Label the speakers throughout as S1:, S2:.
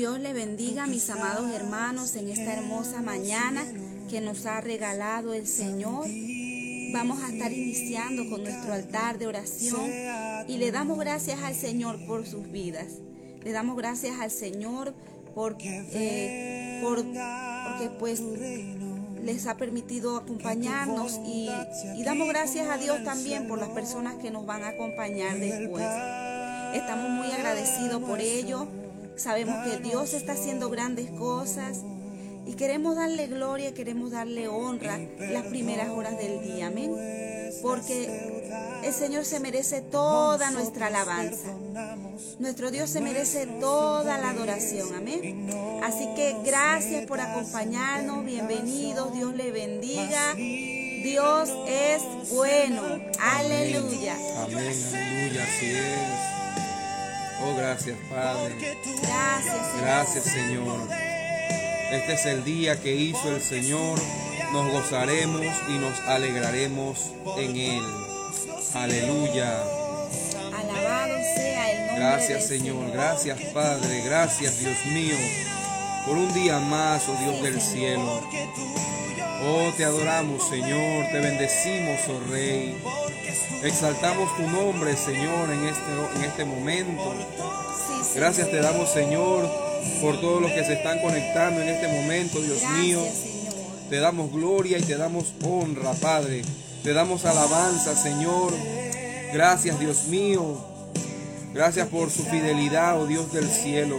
S1: Dios le bendiga mis amados hermanos en esta hermosa mañana que nos ha regalado el Señor. Vamos a estar iniciando con nuestro altar de oración y le damos gracias al Señor por sus vidas. Le damos gracias al Señor por, eh, por porque pues les ha permitido acompañarnos y, y damos gracias a Dios también por las personas que nos van a acompañar después. Estamos muy agradecidos por ello. Sabemos que Dios está haciendo grandes cosas y queremos darle gloria, queremos darle honra las primeras horas del día. Amén. Porque el Señor se merece toda nuestra alabanza. Nuestro Dios se merece toda la adoración. Amén. Así que gracias por acompañarnos. Bienvenidos. Dios le bendiga. Dios es bueno. Aleluya.
S2: Amén, aleluya. Oh, gracias, Padre.
S1: Gracias, Señor.
S2: Gracias, Señor. Este es el día que hizo el Señor. Nos gozaremos y nos alegraremos en Él. Aleluya.
S1: Alabado sea el nombre
S2: Gracias,
S1: del
S2: Señor. Gracias, Padre. Gracias, Dios mío, por un día más, oh Dios del cielo. Oh, te adoramos, Señor. Te bendecimos, oh Rey. Exaltamos tu nombre, Señor, en este, en este momento. Gracias te damos, Señor, por todos los que se están conectando en este momento, Dios mío. Te damos gloria y te damos honra, Padre. Te damos alabanza, Señor. Gracias, Dios mío. Gracias por su fidelidad, oh Dios del cielo.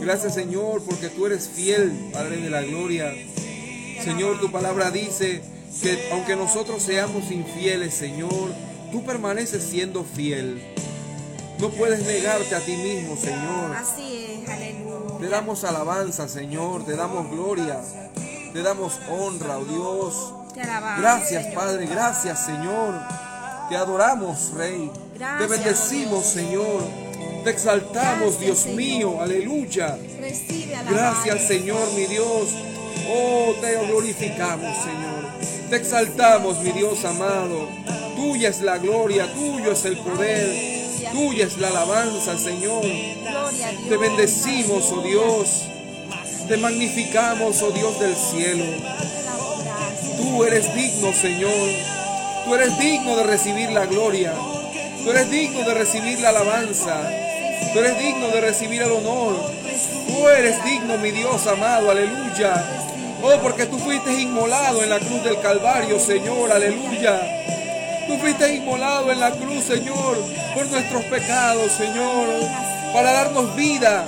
S1: Gracias, Señor,
S2: porque tú eres fiel, Padre de la gloria. Señor, tu palabra dice que aunque nosotros seamos infieles, Señor, tú permaneces siendo fiel. No puedes negarte a ti mismo, Señor.
S1: Así es, aleluya.
S2: Te damos alabanza, Señor. Te damos gloria. Te damos honra, oh Dios.
S1: Te alabamos,
S2: Gracias. Padre. Gracias, Señor. Te adoramos, Rey.
S1: Gracias,
S2: Te bendecimos, Señor. Te exaltamos, Dios mío. Aleluya. Gracias, Señor, mi Dios. Oh, te glorificamos, Señor. Te exaltamos, mi Dios amado. Tuya es la gloria, tuyo es el poder. Tuya es la alabanza, Señor. Te bendecimos, oh Dios. Te magnificamos, oh Dios del cielo. Tú eres digno, Señor. Tú eres digno de recibir la gloria. Tú eres digno de recibir la alabanza. Tú eres digno de recibir el honor. Tú eres digno, mi Dios amado. Aleluya. Oh, porque tú fuiste inmolado en la cruz del Calvario, Señor. Aleluya. Tú fuiste inmolado en la cruz, Señor, por nuestros pecados, Señor. Para darnos vida,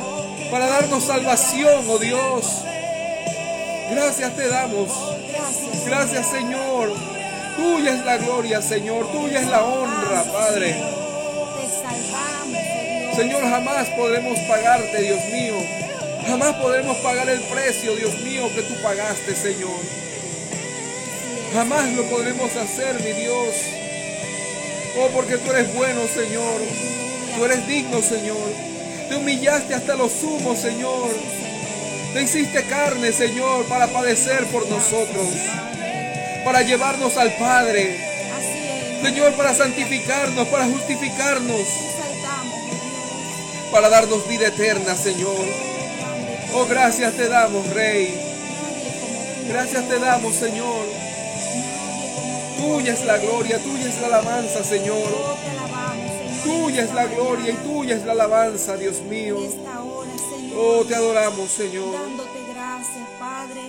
S2: para darnos salvación, oh Dios. Gracias te damos.
S1: Gracias.
S2: Señor. Tuya es la gloria, Señor. Tuya es la honra, Padre.
S1: Oh.
S2: Señor, jamás podremos pagarte, Dios mío. Jamás podremos pagar el precio, Dios mío, que tú pagaste, Señor. Jamás lo podremos hacer, mi Dios. Oh, porque tú eres bueno, Señor. Tú eres digno, Señor. Te humillaste hasta lo sumo, Señor. Te hiciste carne, Señor, para padecer por nosotros. Para llevarnos al Padre. Señor, para santificarnos, para justificarnos, para darnos vida eterna, Señor. Oh, gracias te damos, Rey. Gracias te damos, Señor. Tuya es la gloria, tuya es la alabanza, Señor. Tuya es la gloria y tuya es la alabanza, Dios mío. Oh, te adoramos, Señor.
S1: Dándote gracias, Padre,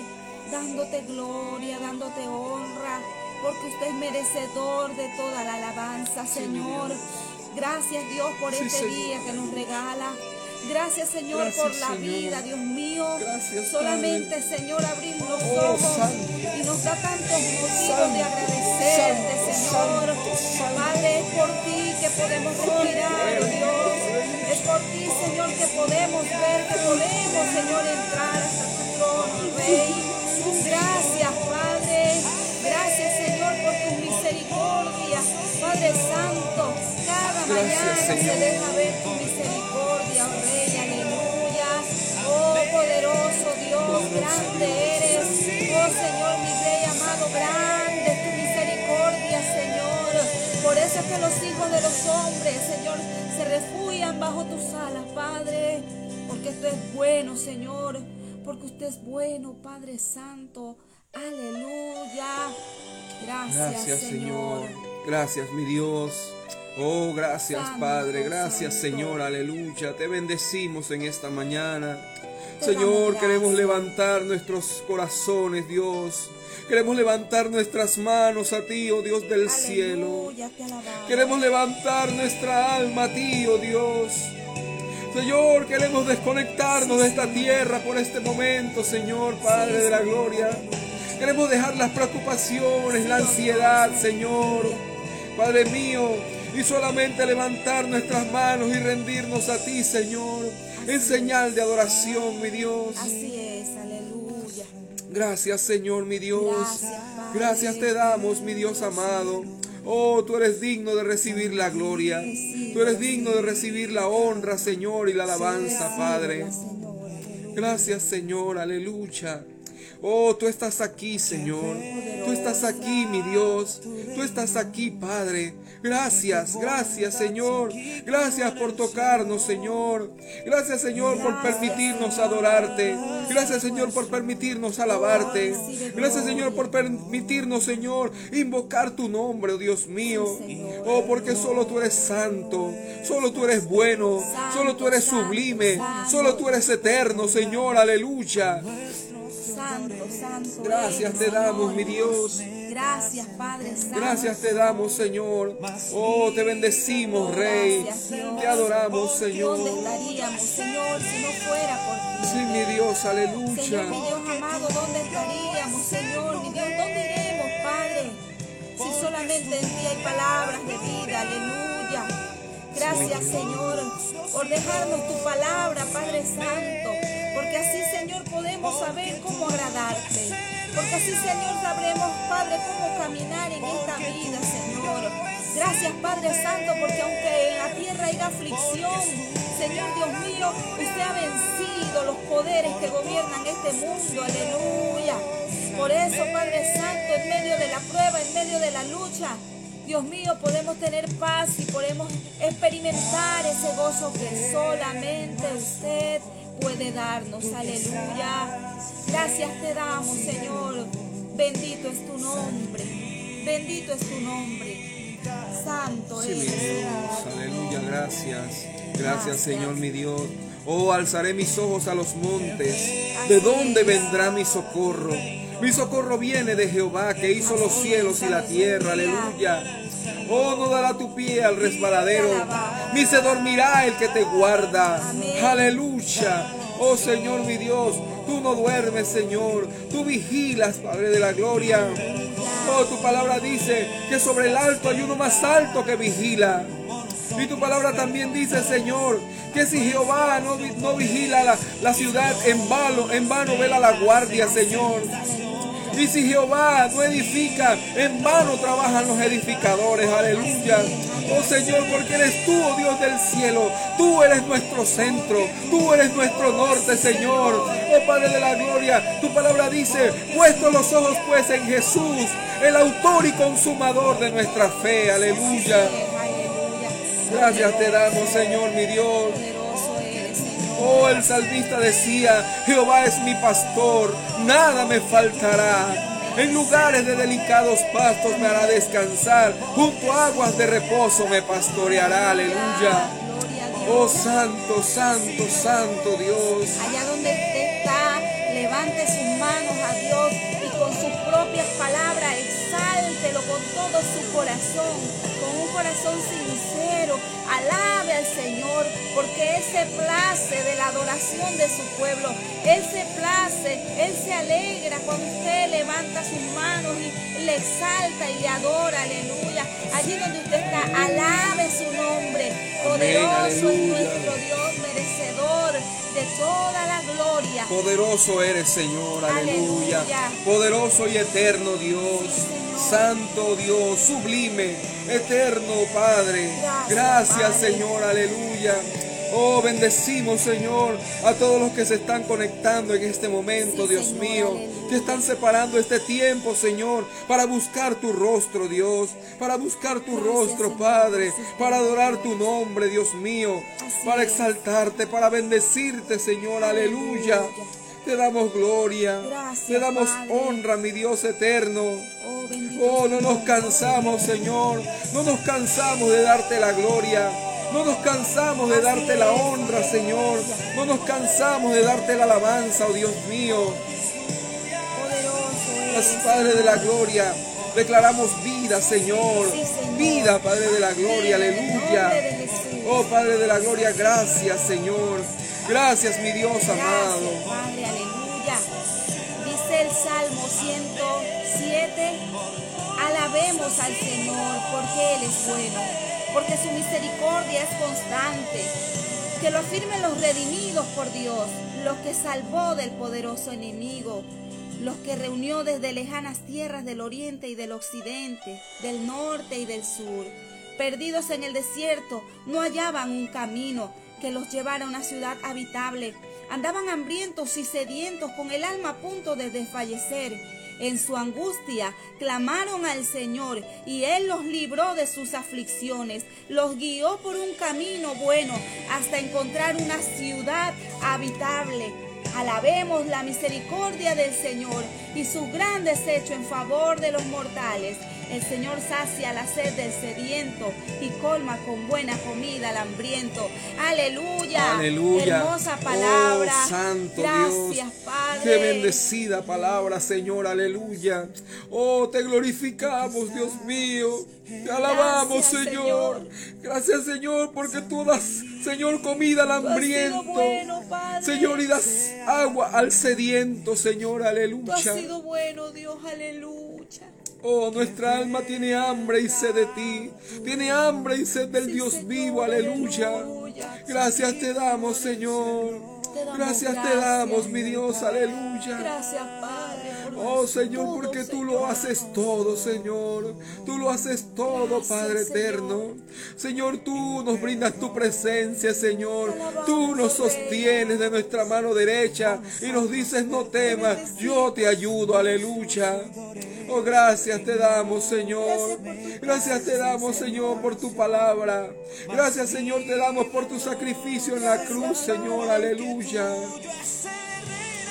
S1: dándote gloria, dándote honra, porque usted es merecedor de toda la alabanza, Señor. Gracias, Dios, por este día que nos regala. Gracias, Señor,
S2: Gracias,
S1: por la
S2: Señor.
S1: vida, Dios mío.
S2: Gracias,
S1: Solamente, Señor, abrir los
S2: Oh,
S1: ojos
S2: Santo.
S1: y nos da tantos motivos
S2: Santo,
S1: de agradecerte,
S2: Santo,
S1: Señor. Padre, es por ti que podemos respirar, oh Dios. Es por ti, Señor, que podemos ver, que podemos, Señor, entrar hasta tu trono, Rey. Gracias, Padre. Gracias, Señor, por tu misericordia. Padre Santo, cada
S2: Gracias,
S1: mañana se
S2: Señor.
S1: deja ver tu misericordia, Oh, poderoso Dios, grande eres. Oh, Señor, mi Rey amado, grande es tu misericordia, Señor. Por eso es que los hijos de los hombres, Señor, se refugian bajo tus alas, Padre. Porque usted es bueno, Señor, porque usted es bueno, Padre Santo. Aleluya. Gracias, Señor.
S2: Gracias, mi Dios. Oh, gracias, Padre. Gracias, Señor. Aleluya. Te bendecimos en esta mañana. Señor, queremos levantar nuestros corazones, Dios. Queremos levantar nuestras manos a ti, oh Dios del cielo. Queremos levantar nuestra alma a ti, oh Dios. Señor, queremos desconectarnos de esta tierra por este momento, Señor, Padre de la gloria. Queremos dejar las preocupaciones, la ansiedad, Señor. Padre mío, y solamente levantar nuestras manos y rendirnos a ti, Señor, en señal de adoración, mi Dios.
S1: Así es, aleluya.
S2: Gracias, Señor, mi Dios. Gracias, te damos, mi Dios amado. Oh, tú eres digno de recibir la gloria. Tú eres digno de recibir la honra, Señor, y la alabanza, Padre. Gracias, Señor, aleluya. Oh, tú estás aquí, Señor. Tú estás aquí, mi Dios. Tú estás aquí, Padre. Gracias, gracias Señor. Gracias por tocarnos, Señor. Gracias, Señor, por permitirnos adorarte. Gracias, Señor, por permitirnos alabarte. Gracias, Señor, por permitirnos, Señor, invocar tu nombre, oh Dios mío. Oh, porque solo tú eres santo. Solo tú eres bueno. Solo tú eres sublime. Solo tú eres eterno, Señor. Aleluya.
S1: Santo, santo.
S2: Gracias te damos, mi Dios.
S1: Gracias, Padre Santo.
S2: Gracias te damos, Señor. Oh, te bendecimos, Rey. Te adoramos, Señor.
S1: ¿Dónde estaríamos, Señor, si no fuera por ti?
S2: Sí, mi Dios, aleluya.
S1: Señor, mi Dios amado, ¿dónde estaríamos, Señor? Mi Dios, ¿dónde iremos, Padre? Si solamente en ti hay palabras de vida, aleluya. Gracias, Señor, por dejarnos tu palabra, Padre Santo. Porque así, Señor, podemos saber cómo agradarte. Porque así, Señor, sabremos, Padre, cómo caminar en esta vida, Señor. Gracias, Padre Santo, porque aunque en la tierra haya aflicción, Señor Dios mío, usted ha vencido los poderes que gobiernan este mundo. Aleluya. Por eso, Padre Santo, en medio de la prueba, en medio de la lucha, Dios mío, podemos tener paz y podemos experimentar ese gozo que solamente usted puede darnos. Aleluya. Gracias te damos, Señor. Bendito es tu nombre. Bendito es tu nombre. Santo
S2: Sí,
S1: eres,
S2: Dios. Aleluya, gracias. Gracias, Señor, mi Dios. Oh, alzaré mis ojos a los montes. ¿De dónde vendrá mi socorro? Mi socorro viene de Jehová, que hizo los cielos y la tierra. Aleluya. Oh, no dará tu pie al resbaladero, ni se dormirá el que te guarda. Aleluya. Oh Señor mi Dios, tú no duermes, Señor. Tú vigilas, Padre de la gloria. Oh, tu palabra dice que sobre el alto hay uno más alto que vigila. Y tu palabra también dice, Señor, que si Jehová no, vi- no vigila la, la ciudad, en vano, en vano vela la guardia, Señor. Y si Jehová no edifica, en vano trabajan los edificadores. Aleluya. Oh Señor, porque eres tú, oh Dios del cielo. Tú eres nuestro centro. Tú eres nuestro norte, Señor. Oh Padre de la gloria. Tu palabra dice, puestos los ojos pues en Jesús, el autor y consumador de nuestra fe. Aleluya.
S1: Aleluya.
S2: Gracias te damos, Señor, mi Dios. Oh, el salmista decía, Jehová es mi pastor, nada me faltará. En lugares de delicados pastos me hará descansar, junto a aguas de reposo me pastoreará, aleluya. Oh, santo, santo, santo Dios.
S1: Todo su corazón, con un corazón sincero. Alabe al Señor porque Él se place de la adoración de su pueblo. Él se place, Él se alegra cuando usted levanta sus manos y le exalta y le adora. Aleluya. Allí donde usted está, alabe su nombre. Poderoso es
S2: aleluya.
S1: nuestro Dios merecedor de toda la gloria.
S2: Poderoso eres, Señor, aleluya.
S1: Aleluya.
S2: Poderoso y eterno Dios. Santo Dios, sublime, eterno Padre.
S1: Gracias.
S2: Señor, aleluya. Oh, bendecimos, Señor, a todos los que se están conectando en este momento,
S1: Sí,
S2: Dios
S1: Señor,
S2: mío.
S1: aleluya.
S2: Que están separando este tiempo, Señor, para buscar tu rostro, Dios. Para buscar tu
S1: Gracias,
S2: rostro,
S1: Señor.
S2: Padre. Para adorar tu nombre, Dios mío. Para exaltarte, para bendecirte, Señor. Aleluya.
S1: Aleluya.
S2: Te damos gloria.
S1: Gracias,
S2: Te damos
S1: Padre.
S2: honra, mi Dios eterno.
S1: Oh,
S2: Oh, no nos cansamos, Señor. No nos cansamos de darte la gloria. No nos cansamos de darte la honra, Señor. No nos cansamos de darte la alabanza, oh Dios mío. Padre de la gloria, declaramos vida, Señor. Vida, Padre de la gloria, aleluya. Oh, Padre de la gloria, gracias, Señor. Gracias, mi Dios amado.
S1: Padre, aleluya. Dice el Salmo 107, alabemos al Señor porque Él es bueno, porque su misericordia es constante. Que lo afirmen los redimidos por Dios, los que salvó del poderoso enemigo, los que reunió desde lejanas tierras del oriente y del occidente, del norte y del sur. Perdidos en el desierto, no hallaban un camino que los llevara a una ciudad habitable. Andaban hambrientos y sedientos con el alma a punto de desfallecer. En su angustia clamaron al Señor y Él los libró de sus aflicciones, los guió por un camino bueno hasta encontrar una ciudad habitable. Alabemos la misericordia del Señor y su gran desecho en favor de los mortales. El Señor sacia la sed del sediento y colma con buena comida al hambriento. Aleluya.
S2: Aleluya.
S1: Hermosa palabra.
S2: Oh, santo
S1: Gracias,
S2: Dios.
S1: Padre.
S2: Qué bendecida palabra, Señor. Aleluya. Oh, te glorificamos, Dios mío. Te alabamos,
S1: Gracias,
S2: Señor.
S1: Señor.
S2: Gracias, Señor, porque tú das, Señor, comida al hambriento.
S1: bueno.
S2: Señor, y das agua al sediento, Señor.
S1: Tú has
S2: Aleluya.
S1: sido bueno, Dios. Aleluya.
S2: Oh, nuestra alma tiene hambre y sed de ti. Tiene hambre y sed del Dios vivo. Aleluya. Gracias te damos, Señor. Gracias te damos, mi Dios. Aleluya.
S1: Gracias,
S2: Oh Señor, porque tú lo haces todo, Señor. Tú lo haces todo, Padre eterno. Señor, tú nos brindas tu presencia, Señor. Tú nos sostienes de nuestra mano derecha y nos dices, no temas, yo te ayudo, aleluya. Oh, gracias te damos, Señor. Gracias te damos, Señor, por tu palabra. Gracias, Señor, te damos por tu sacrificio en la cruz, Señor, aleluya.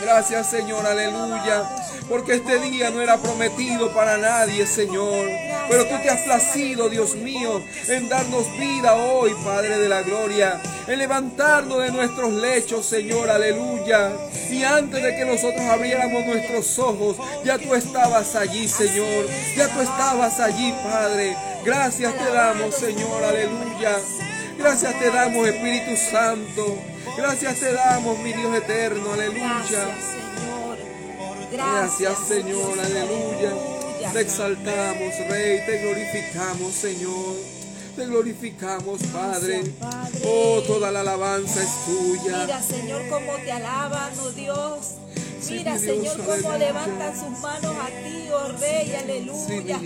S2: Gracias Señor, aleluya. Porque este día no era prometido para nadie, Señor. Pero tú te has placido, Dios mío, en darnos vida hoy, Padre de la Gloria. En levantarnos de nuestros lechos, Señor, aleluya. Y antes de que nosotros abriéramos nuestros ojos, ya tú estabas allí, Señor. Ya tú estabas allí, Padre. Gracias te damos, Señor, aleluya. Gracias te damos, Espíritu Santo. Gracias te damos, mi Dios eterno, aleluya.
S1: Gracias, Señor.
S2: Aleluya. Te exaltamos, Rey, te glorificamos, Señor. Te glorificamos, Padre. Oh, toda la alabanza es tuya.
S1: Mira, Señor, cómo te alaban, oh Dios. Mira, Señor, cómo levantan sus manos a ti, oh Rey, aleluya.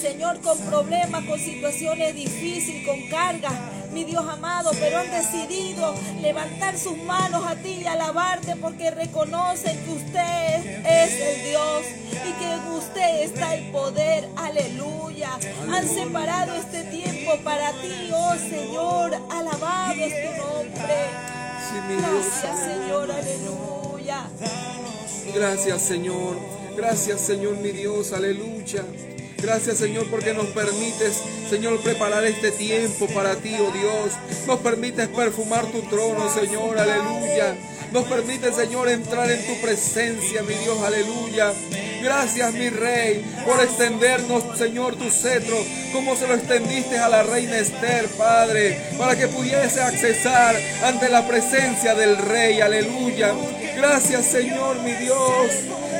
S1: Señor, con problemas, con situaciones difíciles, con cargas, mi Dios amado, pero han decidido levantar sus manos a ti y alabarte porque reconocen que usted es el Dios y que en usted está el poder, aleluya. Han separado este tiempo para ti, oh Señor, alabado es tu nombre. Gracias, Señor, aleluya.
S2: Gracias, Señor. Gracias, Señor, mi Dios, aleluya. Gracias, Señor, porque nos permites, Señor, preparar este tiempo para ti, oh Dios. Nos permites perfumar tu trono, Señor, aleluya. Nos permite, Señor, entrar en tu presencia, mi Dios, aleluya. Gracias, mi Rey, por extendernos, Señor, tu cetro, como se lo extendiste a la reina Esther, Padre, para que pudiese accesar ante la presencia del Rey, aleluya. Gracias, Señor, mi Dios.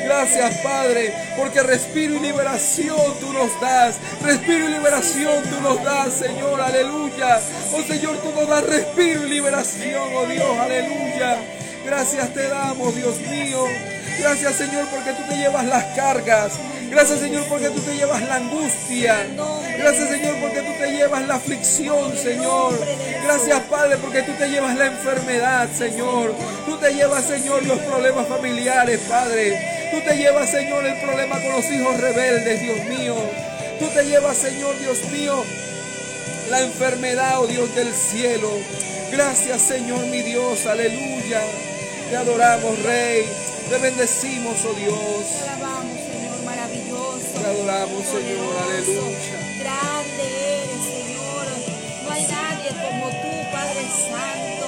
S2: Gracias, Padre, porque respiro y liberación tú nos das. Respiro y liberación tú nos das, Señor, aleluya. Oh Señor, tú nos das respiro y liberación, oh Dios, aleluya. Gracias te damos, Dios mío. Gracias Señor porque tú te llevas las cargas. Gracias Señor porque tú te llevas la angustia. Gracias Señor porque tú te llevas la aflicción, Señor. Gracias Padre porque tú te llevas la enfermedad, Señor. Tú te llevas, Señor, los problemas familiares, Padre. Tú te llevas, Señor, el problema con los hijos rebeldes, Dios mío. Tú te llevas, Señor, Dios mío, la enfermedad, oh Dios del cielo. Gracias, Señor, mi Dios, aleluya. Te adoramos, Rey. Te bendecimos, oh Dios.
S1: Te alabamos, Señor, maravilloso.
S2: Te adoramos, Señor, aleluya.
S1: Grande eres, Señor. No hay nadie como tú, Padre Santo.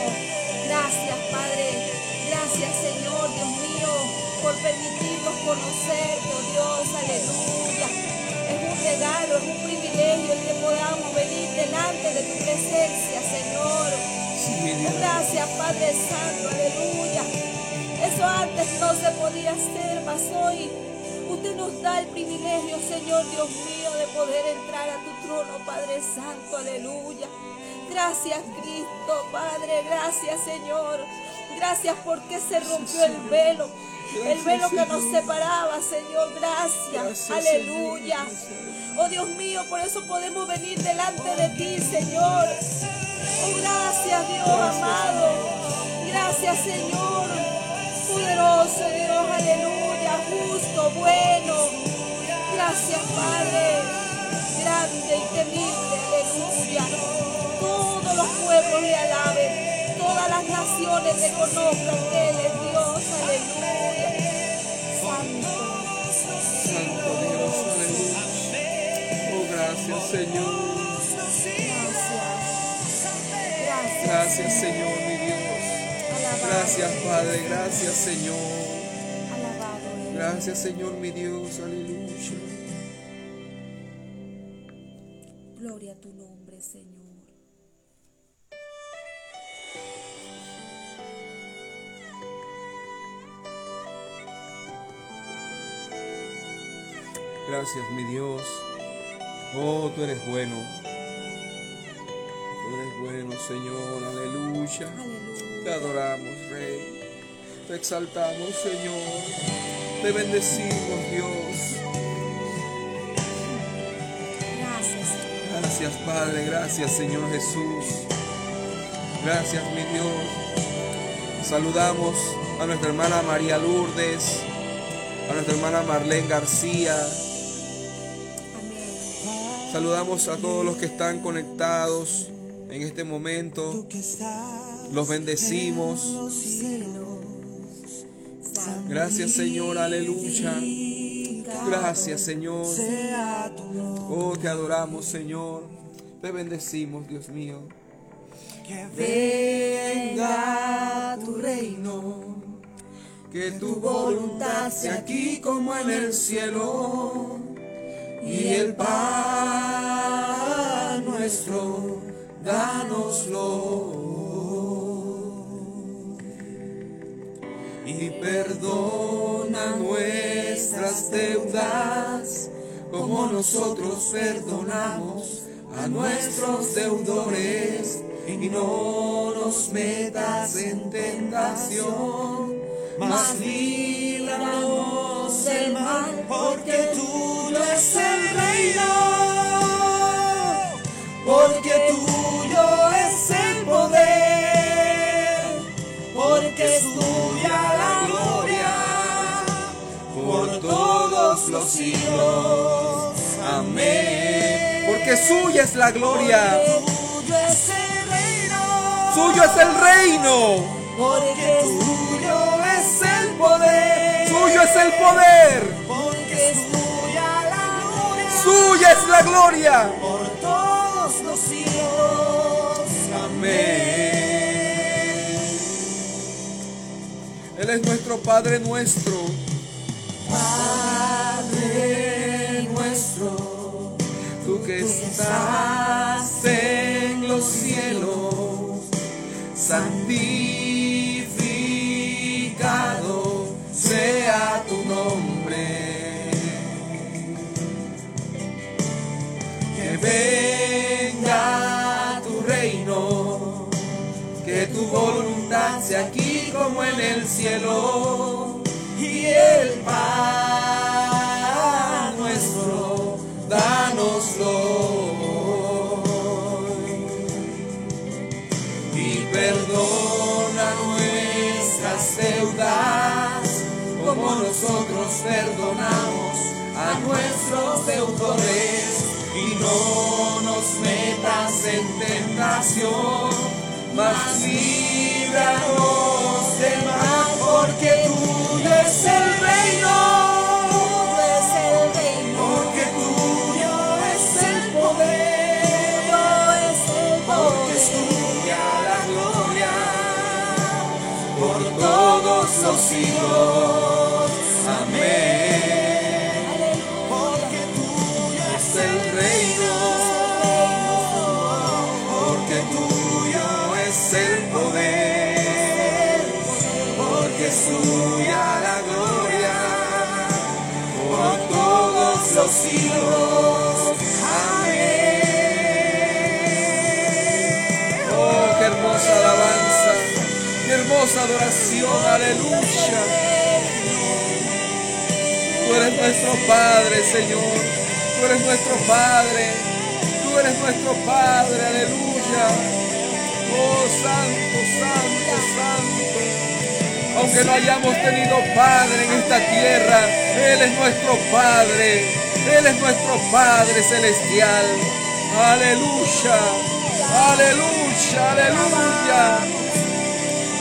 S1: Gracias, Padre. Gracias, Señor, Dios mío, por permitirnos conocerte, oh Dios, aleluya. Es un regalo, es un privilegio el que podamos venir delante de tu presencia, Señor. Gracias, Padre Santo, aleluya. Eso antes no se podía hacer, mas hoy usted nos da el privilegio, Señor Dios mío, de poder entrar a tu trono, Padre Santo, aleluya. Gracias, Cristo, Padre, gracias, Señor. Gracias porque se rompió el velo, el velo que nos separaba, Señor. Gracias, aleluya. Oh Dios mío, por eso podemos venir delante de ti, Señor. Oh, gracias, Dios amado. Gracias, Señor. Poderoso Dios, aleluya. Justo, bueno. Gracias, Padre. Grande y temible, aleluya. Todos los pueblos le alaben. Todas las naciones reconozcan que Él es Dios, aleluya. Santo.
S2: Santo Dios, aleluya. Oh, gracias, Señor.
S1: Gracias.
S2: Señor, mi Dios. Gracias, Padre. Gracias, Señor. Gracias, Señor, mi Dios. Aleluya.
S1: Gloria a tu nombre, Señor.
S2: Gracias, mi Dios. Oh, tú eres bueno. Tú eres bueno, Señor. Aleluya. Te adoramos, Rey. Te exaltamos, Señor. Te bendecimos, Dios.
S1: Gracias.
S2: Gracias, Padre. Gracias, Señor Jesús. Gracias, mi Dios. Saludamos a nuestra hermana María Lourdes, a nuestra hermana Marlene García. Saludamos a todos los que están conectados en este momento. Los bendecimos. Gracias, Señor. Aleluya. Gracias, Señor. Oh, te adoramos, Señor. Te bendecimos, Dios mío.
S1: Venga tu reino,
S2: Que tu voluntad sea aquí como en el cielo. Y el pan nuestro, dánoslo. Y perdona nuestras deudas, como nosotros perdonamos a nuestros deudores. Y no nos metas en tentación, mas líbranos del mal, porque tuyo es el reino, porque suya es la gloria,
S1: tuyo es el reino,
S2: suyo es el reino,
S1: porque tuyo es el poder,
S2: suyo es el poder,
S1: porque es tuya la gloria,
S2: suya es la gloria.
S1: por todos los siglos.
S2: Amén. Él es nuestro Padre nuestro. Padre nuestro, que estás en los cielos, santificado sea tu nombre. Que venga tu reino, que tu voluntad sea aquí como en el cielo. y el pan como nosotros perdonamos a nuestros deudores. Y no nos metas en tentación, mas líbranos del mal, porque tuyo es el reino.
S1: es
S2: Oh, qué hermosa alabanza, qué hermosa adoración, aleluya. Tú eres nuestro Padre, Señor. Tú eres nuestro Padre. Tú eres nuestro Padre, aleluya. Oh, santo, santo, santo. Aunque no hayamos tenido Padre en esta tierra, Él es nuestro Padre. Él es nuestro Padre celestial. Aleluya. Aleluya, aleluya.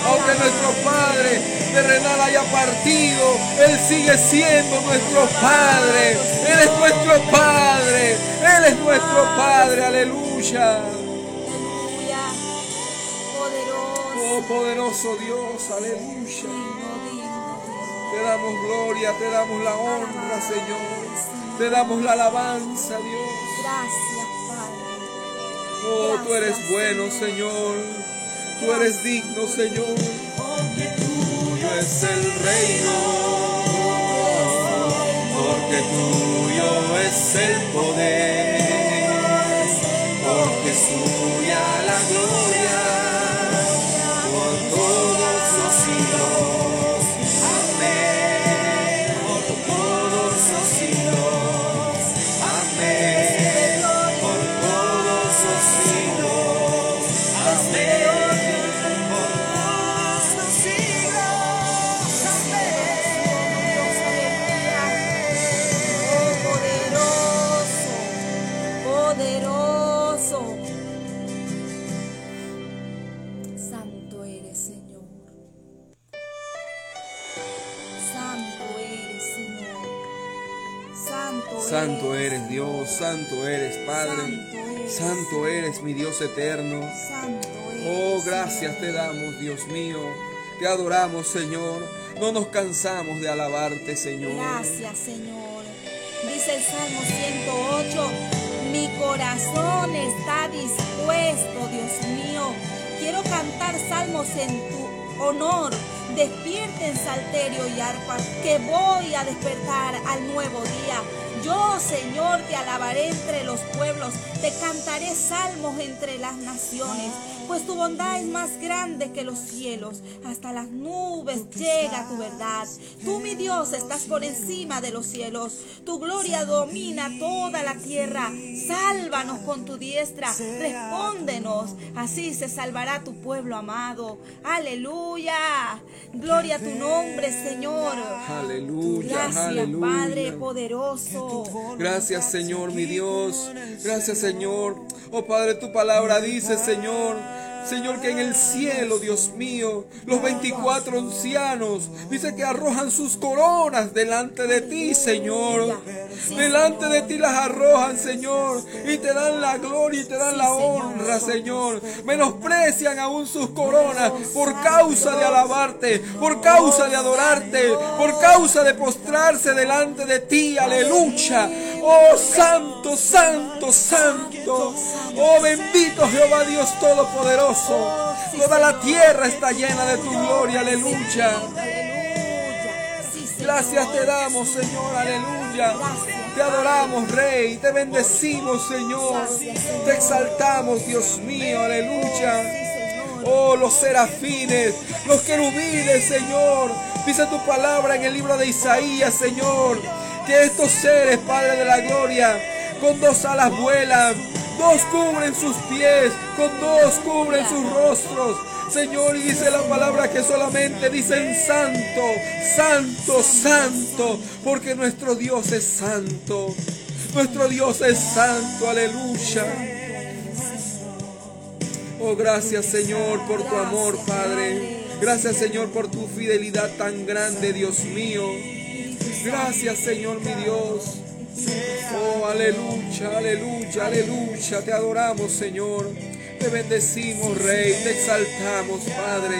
S2: Aunque nuestro Padre terrenal haya partido, Él sigue siendo nuestro Padre. Él es nuestro Padre. Él es nuestro Padre. Aleluya.
S1: Aleluya, poderoso,
S2: Oh poderoso Dios. Aleluya. Te damos gloria, te damos la honra, Señor. Te damos la alabanza, Dios.
S1: Gracias, Padre.
S2: Oh, tú eres bueno, Señor. Tú eres digno, Señor. Porque tuyo es el reino. Porque tuyo es el poder.
S1: Santo eres
S2: Padre,
S1: Santo eres.
S2: santo eres mi Dios eterno.
S1: Santo eres.
S2: Oh, gracias te damos, Dios mío. Te adoramos, Señor. No nos cansamos de alabarte, Señor.
S1: Gracias, Señor. Dice el Salmo 108, mi corazón está dispuesto, Dios mío. Quiero cantar salmos en tu honor. Despierten salterio y arpa, que voy a despertar al nuevo día. Yo, Señor, te alabaré entre los pueblos, te cantaré salmos entre las naciones, pues tu bondad es más grande que los cielos, hasta las nubes llega tu verdad. Tú, mi Dios, estás por encima de los cielos, tu gloria domina toda la tierra. Sálvanos con tu diestra, respóndenos, así se salvará tu pueblo amado. Aleluya, gloria a tu nombre, Señor.
S2: Aleluya,
S1: Gracias,
S2: aleluya.
S1: Padre poderoso.
S2: Gracias, Señor, mi Dios. Gracias, Señor. Oh Padre, tu palabra dice, Señor. Señor, que en el cielo, Dios mío, los 24 ancianos, dice que arrojan sus coronas delante de ti, Señor. Delante de ti las arrojan, Señor, y te dan la gloria y te dan la honra, Señor. Menosprecian aún sus coronas por causa de alabarte, por causa de adorarte, por causa de postrarse delante de ti. Aleluya. Oh, santo, santo, santo. Oh, bendito Jehová Dios Todopoderoso. Toda la tierra está llena de tu gloria. Aleluya. Gracias te damos, Señor, aleluya. Te adoramos, Rey, te bendecimos, Señor. Te exaltamos, Dios mío, aleluya. Oh, los serafines, los querubines, Señor. Dice tu palabra en el libro de Isaías, Señor, que estos seres, Padre de la Gloria, con dos alas vuelan, dos cubren sus pies, con dos cubren sus rostros. Señor, y dice la palabra que solamente dicen santo, santo, santo, porque nuestro Dios es santo. Nuestro Dios es santo, aleluya. Oh, gracias Señor por tu amor, Padre. Gracias Señor por tu fidelidad tan grande, Dios mío. Gracias Señor mi Dios. Oh, aleluya, aleluya, aleluya. Te adoramos Señor. Te bendecimos Rey. Te exaltamos Padre.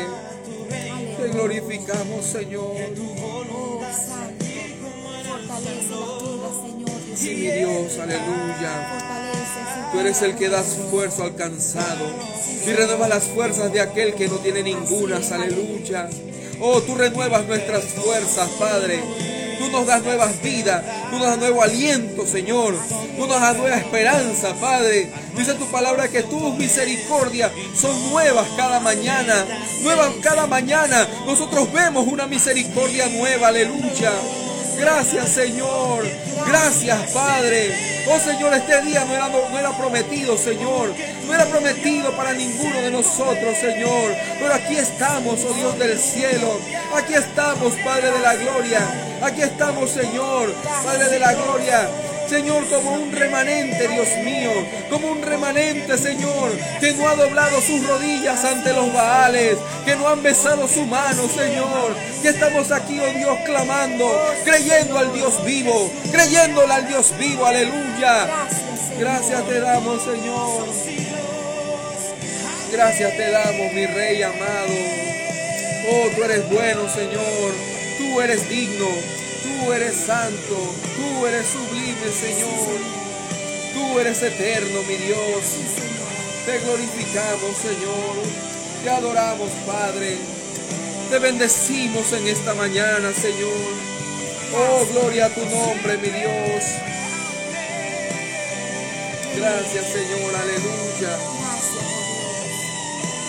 S2: Te glorificamos Señor. Sí, mi Dios, aleluya. Tú eres el que das esfuerzo al cansado y renuevas las fuerzas de aquel que no tiene ninguna. Aleluya. Oh, tú renuevas nuestras fuerzas, Padre. Tú nos das nuevas vidas, tú nos das nuevo aliento, Señor. Tú nos das nueva esperanza, Padre. Dice tu palabra que tus misericordias son nuevas cada mañana. Nuevas cada mañana. Nosotros vemos una misericordia nueva, aleluya. Gracias, Señor. Gracias, Padre. Oh, Señor, este día no era, no era prometido, Señor. No era prometido para ninguno de nosotros, Señor. Pero aquí estamos, oh Dios del cielo. Aquí estamos, Padre de la gloria. Aquí estamos, Señor, Padre de la gloria. Señor, como un remanente, Dios mío, como un remanente, Señor, que no ha doblado sus rodillas ante los Baales, que no han besado su mano, Señor, que estamos aquí, oh Dios, clamando, creyendo al Dios vivo, creyéndole al Dios vivo, aleluya. Gracias te damos, Señor. Gracias te damos, mi Rey amado. Oh, tú eres bueno, Señor. Tú eres digno. Eres santo, tú eres sublime, Señor. Tú eres eterno, mi Dios. Te glorificamos, Señor. Te adoramos, Padre. Te bendecimos en esta mañana, Señor. Oh, gloria a tu nombre, mi Dios. Gracias, Señor. Aleluya.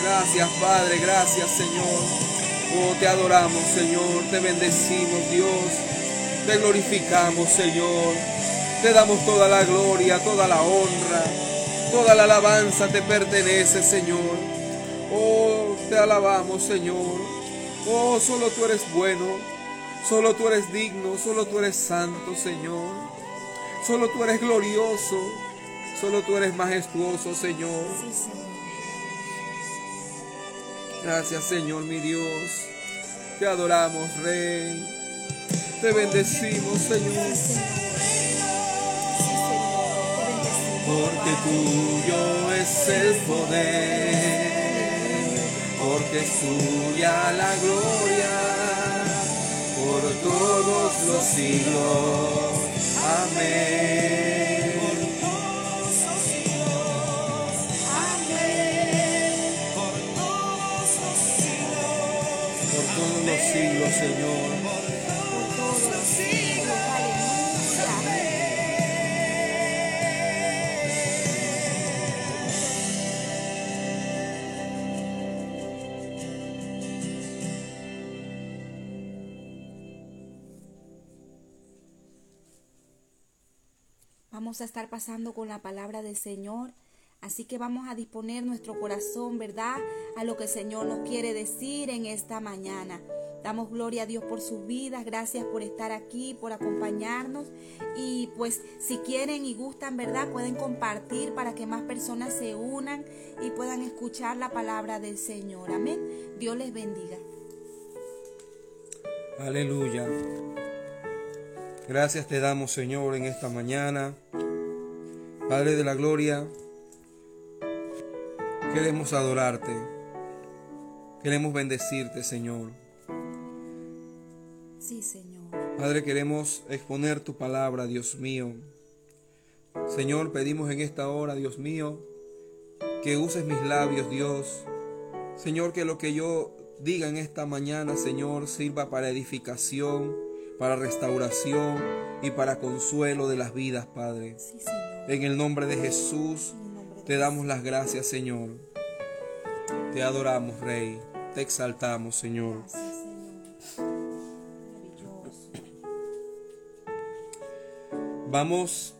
S2: Gracias, Padre. Gracias, Señor. Oh, te adoramos, Señor. Te bendecimos, Dios. Te glorificamos, Señor. Te damos toda la gloria, toda la honra, toda la alabanza te pertenece, Señor. Oh, te alabamos, Señor. Oh, solo tú eres bueno, solo tú eres digno, solo tú eres santo, Señor. Solo tú eres glorioso, solo tú eres majestuoso, Señor. Gracias, Señor, mi Dios. Te adoramos, Rey. Te bendecimos, Señor. Porque tuyo es el poder, porque es tuya la gloria por todos los siglos. Amén. Por todos los siglos, Señor.
S1: A estar pasando con la palabra del Señor. Así que vamos a disponer nuestro corazón, ¿verdad? A lo que el Señor nos quiere decir en esta mañana. Damos gloria a Dios por sus vidas, gracias por estar aquí, por acompañarnos. Y pues si quieren y gustan, ¿verdad? Pueden compartir para que más personas se unan y puedan escuchar la palabra del Señor. Amén. Dios les bendiga.
S2: Aleluya. Gracias te damos, Señor, en esta mañana. Padre de la Gloria, queremos adorarte. Queremos bendecirte, Señor.
S1: Sí, Señor.
S2: Padre, queremos exponer tu palabra, Dios mío. Señor, pedimos en esta hora, Dios mío, que uses mis labios, Dios. Señor, que lo que yo diga en esta mañana, Señor, sirva para edificación, para restauración y para consuelo de las vidas, Padre.
S1: Sí, Señor.
S2: En el nombre de Jesús
S1: nombre de
S2: te damos las gracias, Señor. Te adoramos, Rey. Te exaltamos, Señor. Vamos,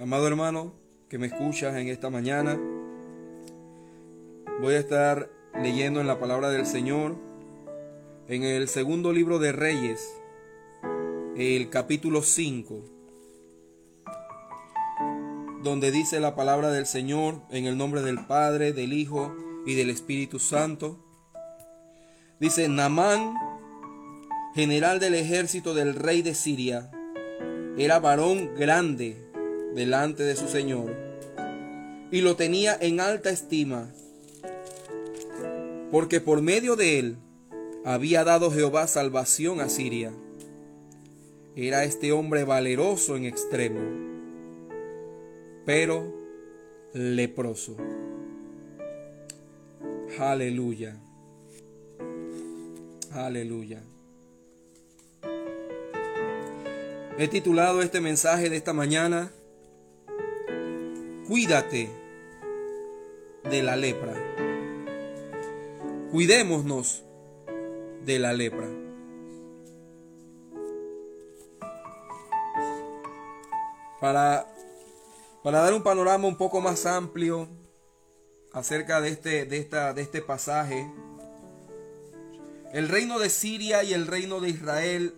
S2: amado hermano, que me escuchas en esta mañana. Voy a estar leyendo en la palabra del Señor en el segundo libro de Reyes, el capítulo 5, donde dice la palabra del Señor en el nombre del Padre, del Hijo y del Espíritu Santo. Dice, Namán, general del ejército del rey de Siria, era varón grande delante de su Señor y lo tenía en alta estima, porque por medio de él había dado Jehová salvación a Siria. Era este hombre valeroso en extremo, pero leproso. Aleluya. Aleluya. He titulado este mensaje de esta mañana, Cuídate de la lepra. Cuidémonos de la lepra. Para, para dar un panorama un poco más amplio acerca de este, de, esta, de este pasaje, el reino de Siria y el reino de Israel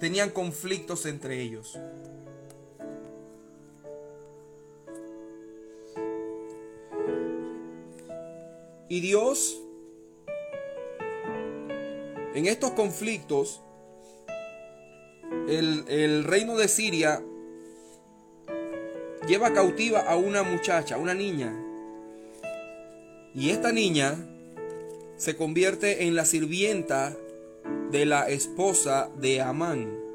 S2: tenían conflictos entre ellos. Y Dios, en estos conflictos, el, el, reino de Siria lleva cautiva a una muchacha, una niña. Y esta niña se convierte en la sirvienta de la esposa de Amán.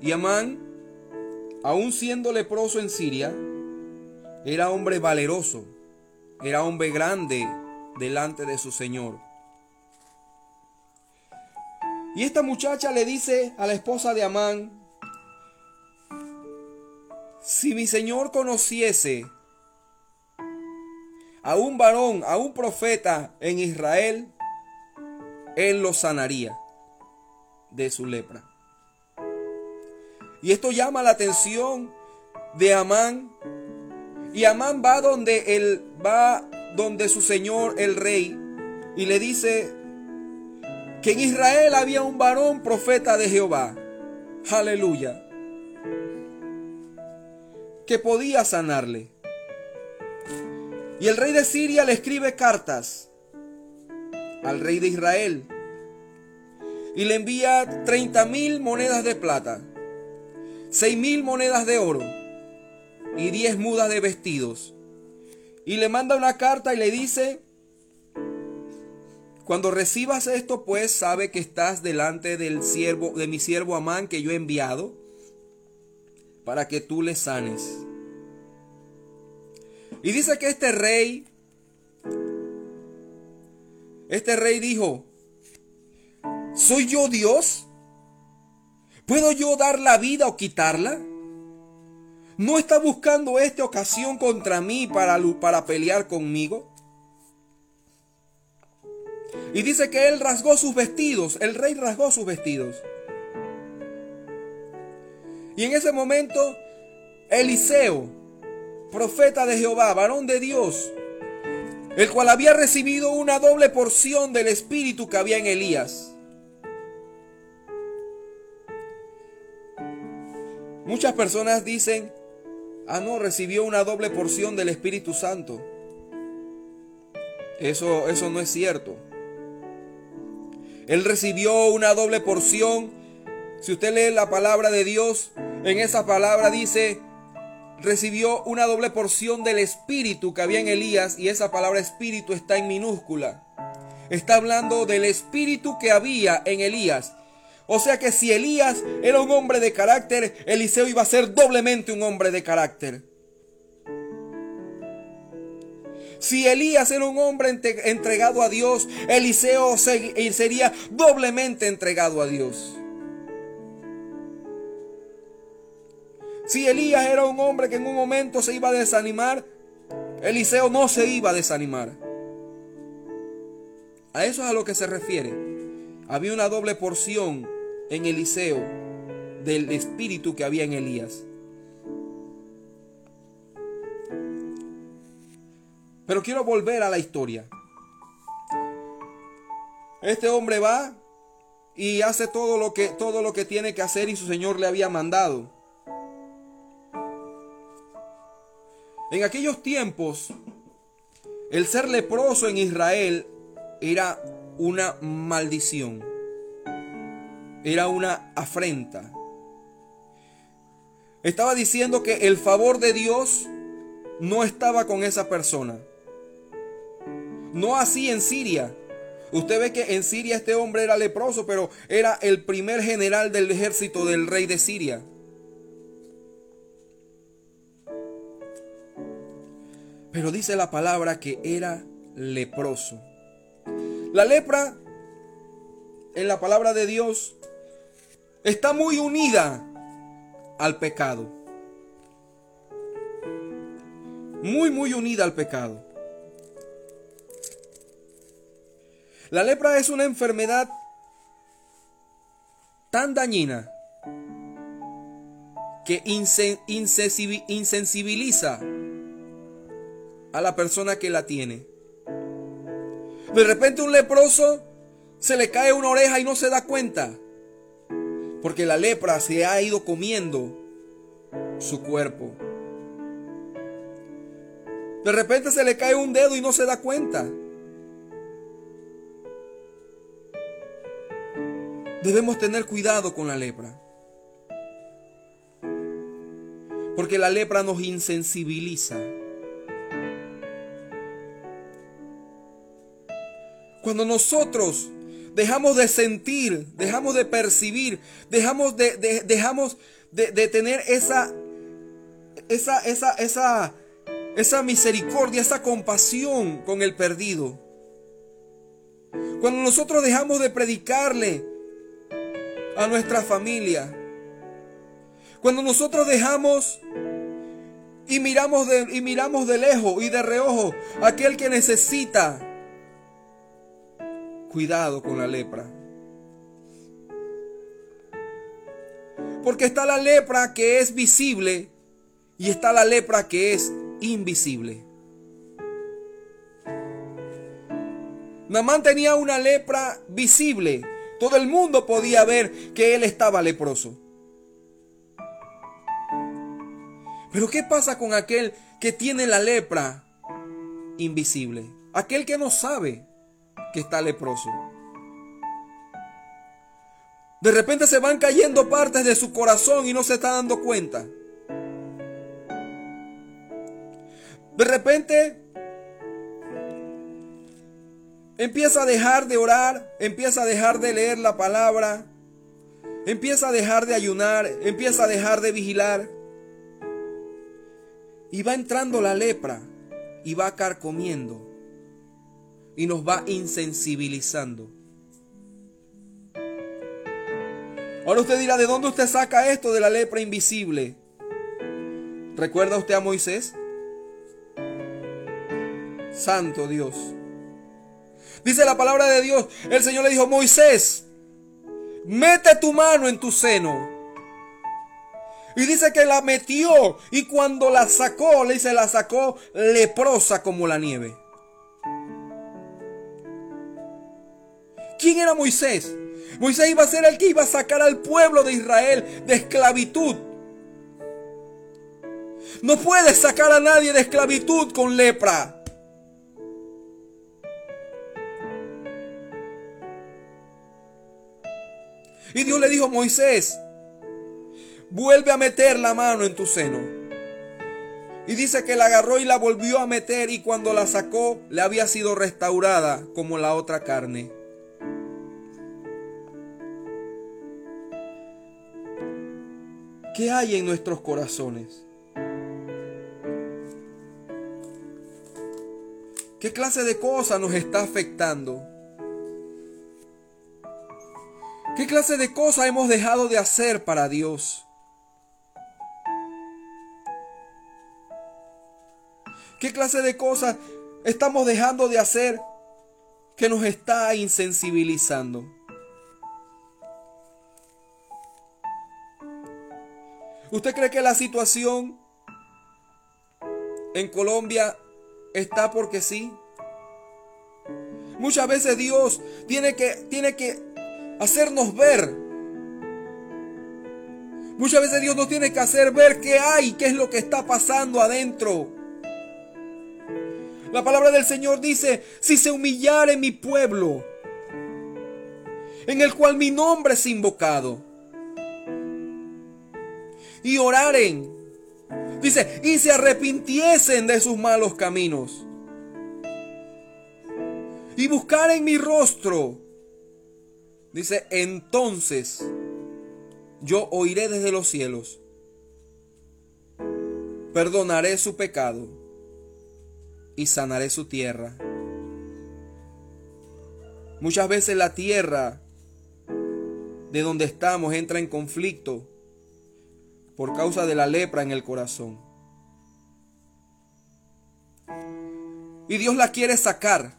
S2: Y Amán, aun siendo leproso en Siria, era hombre valeroso, era hombre grande delante de su Señor. Y esta muchacha le dice a la esposa de Amán, si mi Señor conociese a un varón, a un profeta en Israel, él lo sanaría de su lepra. Y esto llama la atención de Amán. Y Amán va donde él va donde su señor el rey y le dice que en Israel había un varón profeta de Jehová. Aleluya. Que podía sanarle. Y el rey de Siria le escribe cartas al rey de Israel y le envía 30 mil monedas de plata, 6 mil monedas de oro y 10 mudas de vestidos. Y le manda una carta y le dice, cuando recibas esto, pues sabe que estás delante del siervo, de mi siervo Amán que yo he enviado para que tú le sanes. Y dice que este rey, este rey dijo, ¿soy yo Dios? ¿Puedo yo dar la vida o quitarla? ¿No está buscando esta ocasión contra mí para, para pelear conmigo? Y dice que él rasgó sus vestidos, el rey rasgó sus vestidos. Y en ese momento, Eliseo, profeta de Jehová, varón de Dios, el cual había recibido una doble porción del espíritu que había en Elías. Muchas personas dicen, ah, no, recibió una doble porción del Espíritu Santo. Eso, eso no es cierto. Él recibió una doble porción. Si usted lee la palabra de Dios, en esa palabra dice, recibió una doble porción del espíritu que había en Elías y esa palabra espíritu está en minúscula. Está hablando del espíritu que había en Elías. O sea que si Elías era un hombre de carácter, Eliseo iba a ser doblemente un hombre de carácter. Si Elías era un hombre entregado a Dios, Eliseo sería doblemente entregado a Dios. Si Elías era un hombre que en un momento se iba a desanimar, Eliseo no se iba a desanimar. A eso es a lo que se refiere. Había una doble porción en Eliseo del espíritu que había en Elías. Pero quiero volver a la historia. Este hombre va y hace todo lo que todo lo que tiene que hacer y su Señor le había mandado. En aquellos tiempos, el ser leproso en Israel era una maldición, era una afrenta. Estaba diciendo que el favor de Dios no estaba con esa persona. No así en Siria. Usted ve que en Siria este hombre era leproso, pero era el primer general del ejército del rey de Siria. Pero dice la palabra que era leproso. La lepra, en la palabra de Dios, está muy unida al pecado. Muy, muy unida al pecado. La lepra es una enfermedad tan dañina que insensibiliza a la persona que la tiene. De repente un leproso se le cae una oreja y no se da cuenta. Porque la lepra se ha ido comiendo su cuerpo. De repente se le cae un dedo y no se da cuenta. Debemos tener cuidado con la lepra. Porque la lepra nos insensibiliza. Cuando nosotros dejamos de sentir, dejamos de percibir, dejamos de, dejamos de, tener esa, esa, esa, esa, esa misericordia, esa compasión con el perdido. Cuando nosotros dejamos de predicarle a nuestra familia. Cuando nosotros dejamos y miramos de, y miramos de lejos y de reojo aquel que necesita Cuidado con la lepra. Porque está la lepra que es visible y está la lepra que es invisible. Namán tenía una lepra visible. Todo el mundo podía ver que él estaba leproso. Pero ¿qué pasa con aquel que tiene la lepra invisible? Aquel que no sabe que está leproso. De repente se van cayendo partes de su corazón y no se está dando cuenta. De repente empieza a dejar de orar, empieza a dejar de leer la palabra, empieza a dejar de ayunar, empieza a dejar de vigilar. Y va entrando la lepra y va carcomiendo y nos va insensibilizando. Ahora usted dirá, ¿de dónde usted saca esto de la lepra invisible? ¿Recuerda usted a Moisés? Santo Dios. Dice la palabra de Dios, el Señor le dijo, Moisés, mete tu mano en tu seno. Y dice que la metió y cuando la sacó, le dice, la sacó leprosa como la nieve. ¿Quién era Moisés? Moisés iba a ser el que iba a sacar al pueblo de Israel de esclavitud. No puedes sacar a nadie de esclavitud con lepra. Y Dios le dijo, Moisés, vuelve a meter la mano en tu seno. Y dice que la agarró y la volvió a meter y cuando la sacó le había sido restaurada como la otra carne. ¿Qué hay en nuestros corazones? ¿Qué clase de cosa nos está afectando? ¿Qué clase de cosa hemos dejado de hacer para Dios? ¿Qué clase de cosas estamos dejando de hacer que nos está insensibilizando? ¿Usted cree que la situación en Colombia está porque sí? Muchas veces Dios tiene que, tiene que hacernos ver. Muchas veces Dios nos tiene que hacer ver qué hay, qué es lo que está pasando adentro. La palabra del Señor dice, si se humillare mi pueblo, en el cual mi nombre es invocado, y oraren, dice, y se arrepintiesen de sus malos caminos, y buscaren mi rostro, dice, entonces yo oiré desde los cielos, perdonaré su pecado y sanaré su tierra. Muchas veces la tierra de donde estamos entra en conflicto por causa de la lepra en el corazón. Y Dios la quiere sacar.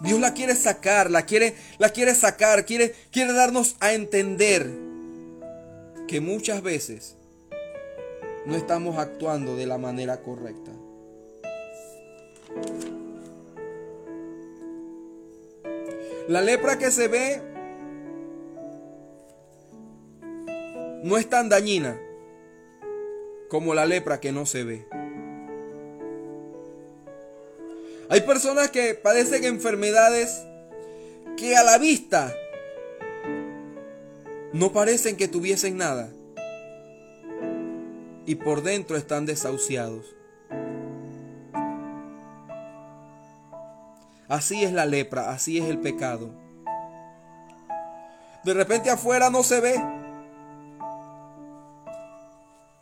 S2: Dios la quiere sacar, la quiere, la quiere sacar, quiere, quiere darnos a entender que muchas veces no estamos actuando de la manera correcta. La lepra que se ve no es tan dañina como la lepra que no se ve. Hay personas que padecen enfermedades que a la vista no parecen que tuviesen nada y por dentro están desahuciados. Así es la lepra, así es el pecado. De repente afuera no se ve,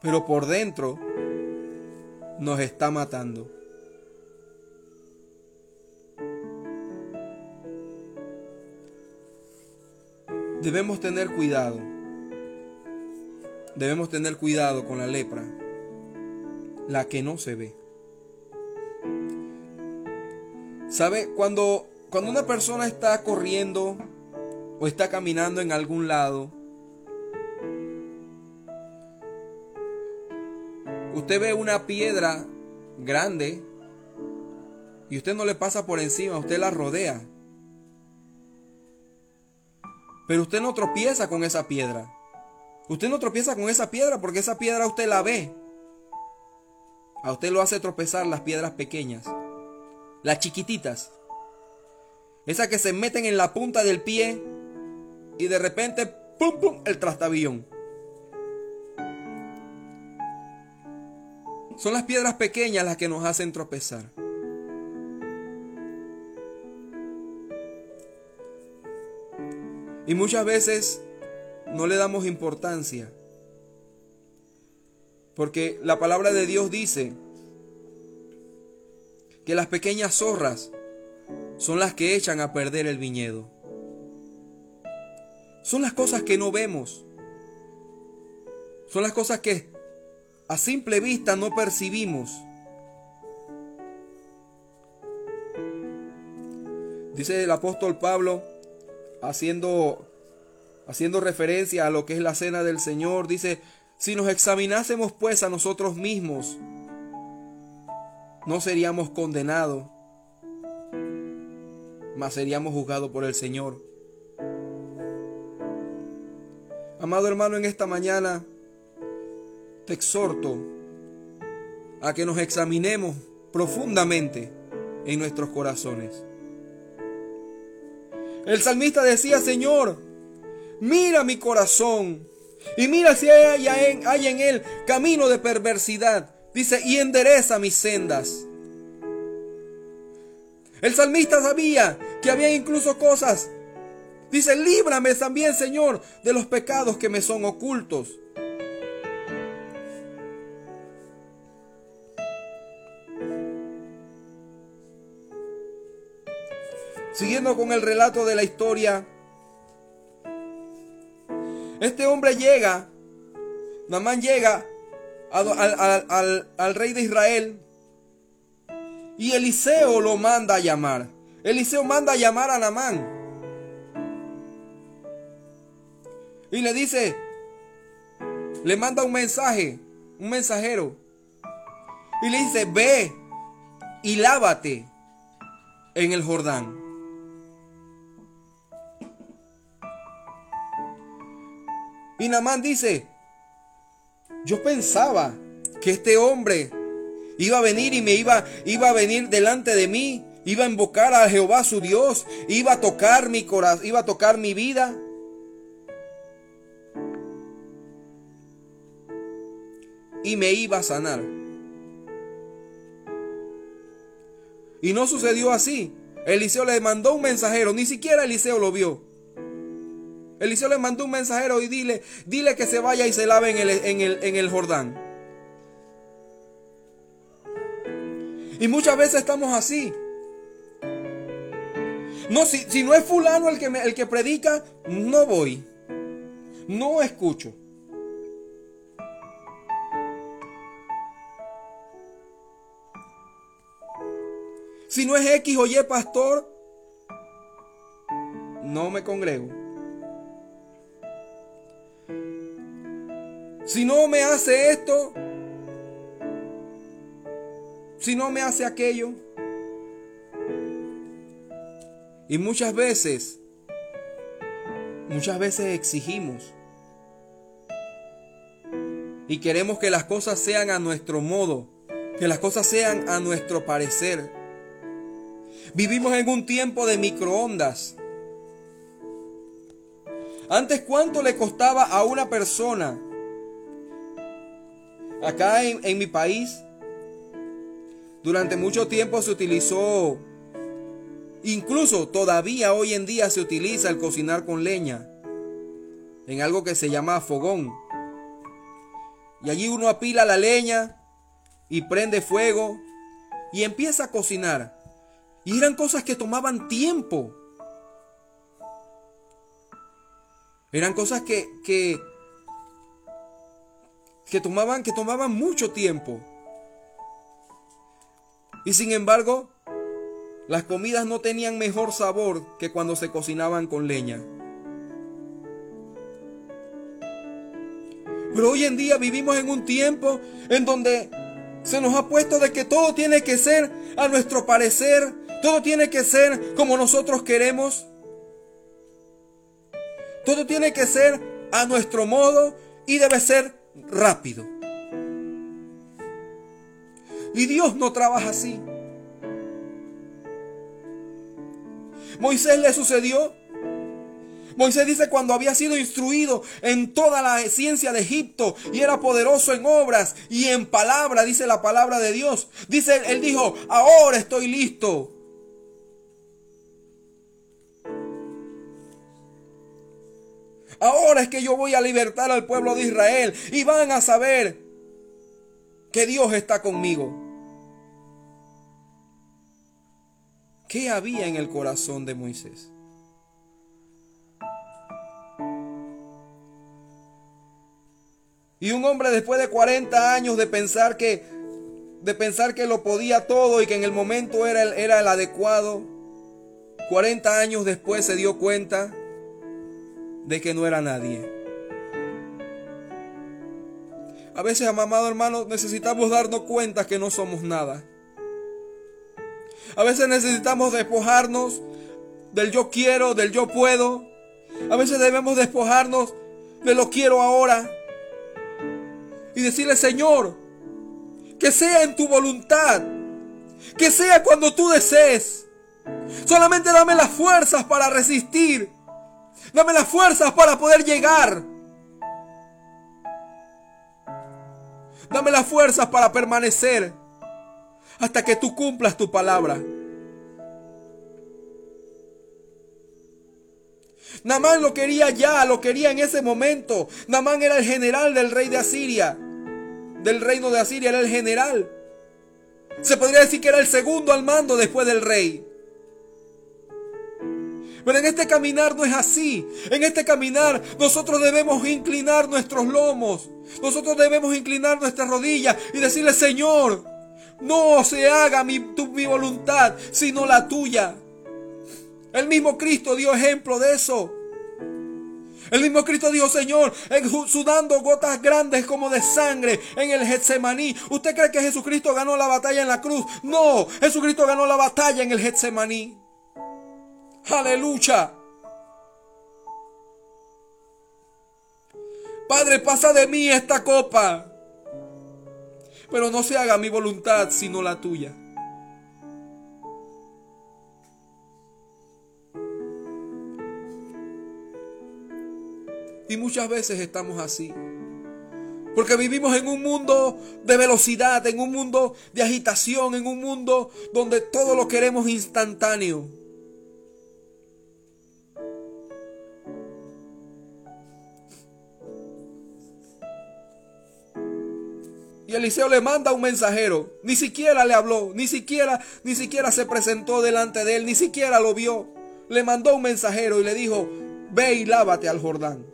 S2: pero por dentro nos está matando. Debemos tener cuidado. Debemos tener cuidado con la lepra, la que no se ve. ¿Sabe? Cuando, cuando una persona está corriendo o está caminando en algún lado, usted ve una piedra grande y usted no le pasa por encima, usted la rodea. Pero usted no tropieza con esa piedra. Usted no tropieza con esa piedra porque esa piedra usted la ve. A usted lo hace tropezar las piedras pequeñas las chiquititas. Esas que se meten en la punta del pie y de repente, ¡pum, pum!, el trastabillón. Son las piedras pequeñas las que nos hacen tropezar. Y muchas veces no le damos importancia. Porque la palabra de Dios dice que las pequeñas zorras son las que echan a perder el viñedo. Son las cosas que no vemos. Son las cosas que a simple vista no percibimos. Dice el apóstol Pablo, haciendo, haciendo referencia a lo que es la cena del Señor, dice, si nos examinásemos pues a nosotros mismos, no seríamos condenados, mas seríamos juzgados por el Señor. Amado hermano, en esta mañana te exhorto a que nos examinemos profundamente en nuestros corazones. El salmista decía, Señor, mira mi corazón y mira si hay en, él camino de perversidad Dice, y endereza mis sendas. El salmista sabía que había incluso cosas. Dice, líbrame también, Señor, de los pecados que me son ocultos. Siguiendo con el relato de la historia, este hombre llega, Namán llega al, rey de Israel. Y Eliseo lo manda a llamar. Eliseo manda a llamar a Namán. Y le dice, le manda un mensaje, un mensajero. Y le dice, ve y lávate en el Jordán. Y Namán dice, yo pensaba que este hombre iba a venir y me iba, iba a venir delante de mí, iba a invocar a Jehová su Dios, iba a tocar mi corazón, iba a tocar mi vida. Y me iba a sanar. Y no sucedió así. Eliseo le mandó un mensajero, ni siquiera Eliseo lo vio. Eliseo le mandó un mensajero y dile, dile que se vaya y se lave en el, en el, en el Jordán. Y muchas veces estamos así. No, si, si no es fulano el que, el que predica, no voy. No escucho. Si no es X o Y pastor, no me congrego. Si no me hace esto, si no me hace aquello? Y muchas veces, muchas veces exigimos y queremos que las cosas sean a nuestro modo, que las cosas sean a nuestro parecer. Vivimos en un tiempo de microondas. Antes, ¿cuánto le costaba a una persona? Acá en, mi país, durante mucho tiempo se utilizó, incluso todavía hoy en día se utiliza el cocinar con leña, en algo que se llama fogón. Y allí uno apila la leña y prende fuego y empieza a cocinar. Y eran cosas que tomaban tiempo. Eran cosas que, que, que, tomaban, que tomaban mucho tiempo. Y sin embargo, las comidas no tenían mejor sabor que cuando se cocinaban con leña. Pero hoy en día vivimos en un tiempo en donde se nos ha puesto de que todo tiene que ser a nuestro parecer, todo tiene que ser como nosotros queremos. Todo tiene que ser a nuestro modo y debe ser rápido. Y Dios no trabaja así. Moisés le sucedió. Moisés dice cuando había sido instruido en toda la ciencia de Egipto y era poderoso en obras y en palabra, dice la palabra de Dios. Dice, él dijo, ahora estoy listo. Ahora es que yo voy a libertar al pueblo de Israel y van a saber que Dios está conmigo. ¿Qué había en el corazón de Moisés? Y un hombre después de 40 años de pensar que de pensar que lo podía todo y que en el momento era el, era el adecuado, 40 años después se dio cuenta de que no era nadie. A veces, amado hermano, necesitamos darnos cuenta que no somos nada. A veces necesitamos despojarnos del yo quiero, del yo puedo. A veces debemos despojarnos de lo quiero ahora. Y decirle, Señor, que sea en tu voluntad. Que sea cuando tú desees. Solamente dame las fuerzas para resistir. Dame las fuerzas para poder llegar. Dame las fuerzas para permanecer hasta que tú cumplas tu palabra. Namán lo quería ya, lo quería en ese momento. Namán era el general del rey de Asiria. Del reino de Asiria era el general. Se podría decir que era el segundo al mando después del rey. Pero en este caminar no es así. En este caminar nosotros debemos inclinar nuestros lomos. Nosotros debemos inclinar nuestras rodillas y decirle, Señor, no se haga mi, mi voluntad, sino la tuya. El mismo Cristo dio ejemplo de eso. El mismo Cristo dijo, Señor, sudando gotas grandes como de sangre en el Getsemaní. ¿Usted cree que Jesucristo ganó la batalla en la cruz? No, Jesucristo ganó la batalla en el Getsemaní. Aleluya. Padre, pasa de mí esta copa. Pero no se haga mi voluntad, sino la tuya. Y muchas veces estamos así. Porque vivimos en un mundo de velocidad, en un mundo de agitación, en un mundo donde todo lo queremos instantáneo. Y Eliseo le manda un mensajero. Ni siquiera le habló, ni siquiera, ni siquiera se presentó delante de él, ni siquiera lo vio. Le mandó un mensajero y le dijo, ve y lávate al Jordán.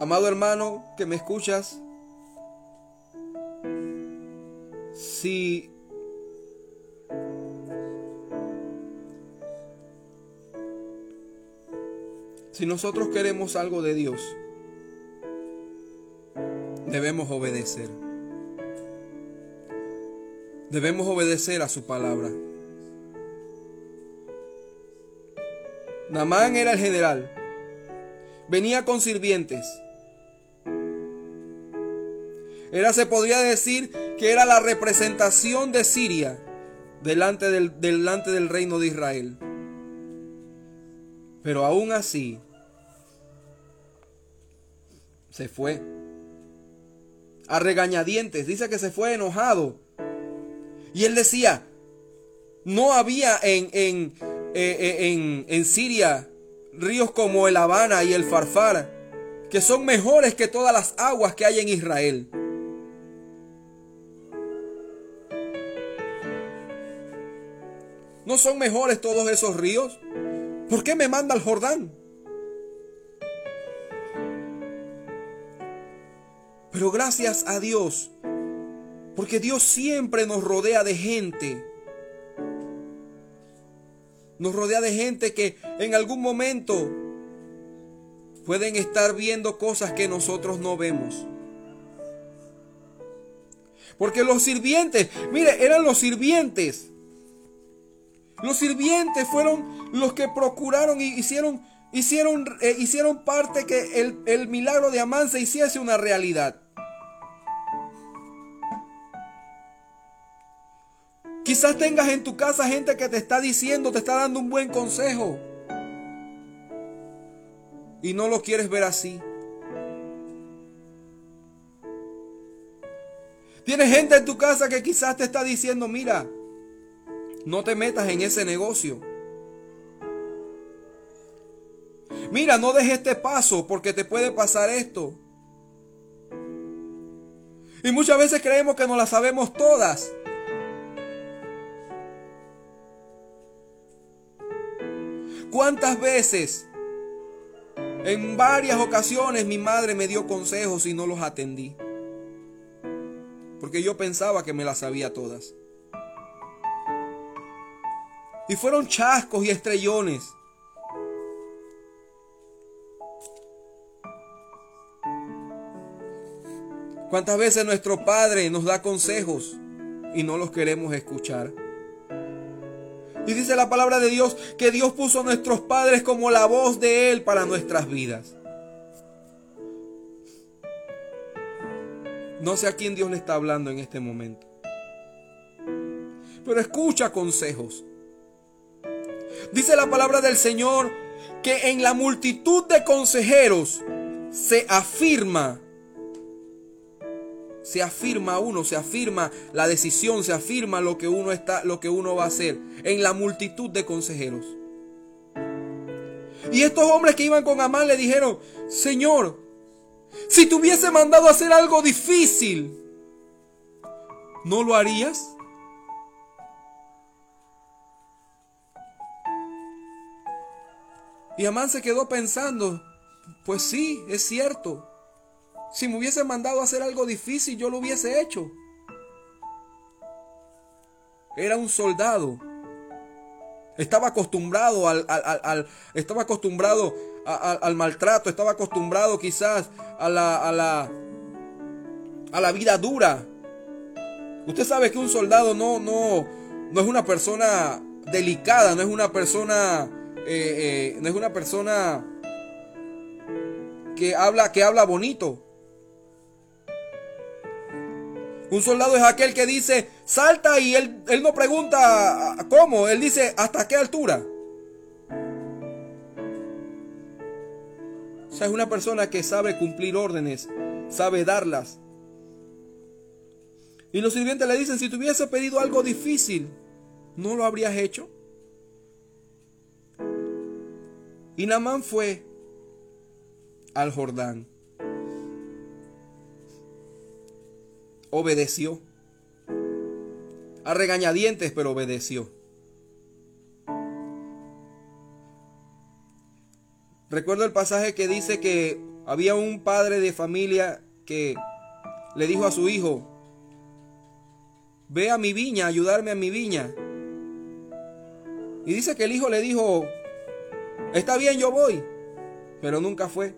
S2: Amado hermano que me escuchas, si si nosotros queremos algo de Dios, debemos obedecer. Debemos obedecer a su palabra. Namán era el general. Venía con sirvientes. Era, se podría decir que era la representación de Siria delante del, delante del reino de Israel. Pero aún así, se fue. A regañadientes, dice que se fue enojado. Y él decía, no había en, en, eh, eh, en, en Siria ríos como el Habana y el Farfar, que son mejores que todas las aguas que hay en Israel. ¿No son mejores todos esos ríos? ¿Por qué me manda al Jordán? Pero gracias a Dios, porque Dios siempre nos rodea de gente. Nos rodea de gente que en algún momento pueden estar viendo cosas que nosotros no vemos. Porque los sirvientes, mire, eran los sirvientes los sirvientes fueron los que procuraron y hicieron, hicieron, eh, hicieron parte que el, el milagro de Amán se hiciese una realidad. Quizás tengas en tu casa gente que te está diciendo, te está dando un buen consejo. Y no lo quieres ver así. Tienes gente en tu casa que quizás te está diciendo, mira, no te metas en ese negocio. Mira, no dejes este paso porque te puede pasar esto. Y muchas veces creemos que no las sabemos todas. ¿Cuántas veces? En varias ocasiones mi madre me dio consejos y no los atendí. Porque yo pensaba que me las sabía todas. Y fueron chascos y estrellones. ¿Cuántas veces nuestro Padre nos da consejos y no los queremos escuchar? Y dice la palabra de Dios que Dios puso a nuestros padres como la voz de Él para nuestras vidas. No sé a quién Dios le está hablando en este momento. Pero escucha consejos. Dice la palabra del Señor que en la multitud de consejeros se afirma, se afirma uno, se afirma la decisión, se afirma lo que uno está, lo que uno va a hacer en la multitud de consejeros. Y estos hombres que iban con Amán le dijeron, Señor, Si te hubiese mandado a hacer algo difícil, ¿no lo harías? Y Amán se quedó pensando, pues sí, es cierto. Si me hubiese mandado a hacer algo difícil, yo lo hubiese hecho. Era un soldado. Estaba acostumbrado al, estaba acostumbrado al maltrato, estaba acostumbrado quizás a la, a la, a la vida dura. Usted sabe que un soldado no, no, no es una persona delicada, no es una persona, eh, eh, no es una persona que habla, que habla bonito. Un soldado es aquel que dice, salta y él, él no pregunta cómo, él dice, ¿hasta qué altura? O sea, es una persona que sabe cumplir órdenes, sabe darlas. Y los sirvientes le dicen, si te hubiese pedido algo difícil, ¿no lo habrías hecho? Y Namán fue al Jordán. obedeció. A regañadientes, pero obedeció. Recuerdo el pasaje que dice que había un padre de familia que le dijo a su hijo, ve a mi viña, ayudarme a mi viña. Y dice que el hijo le dijo, está bien, yo voy, pero nunca fue.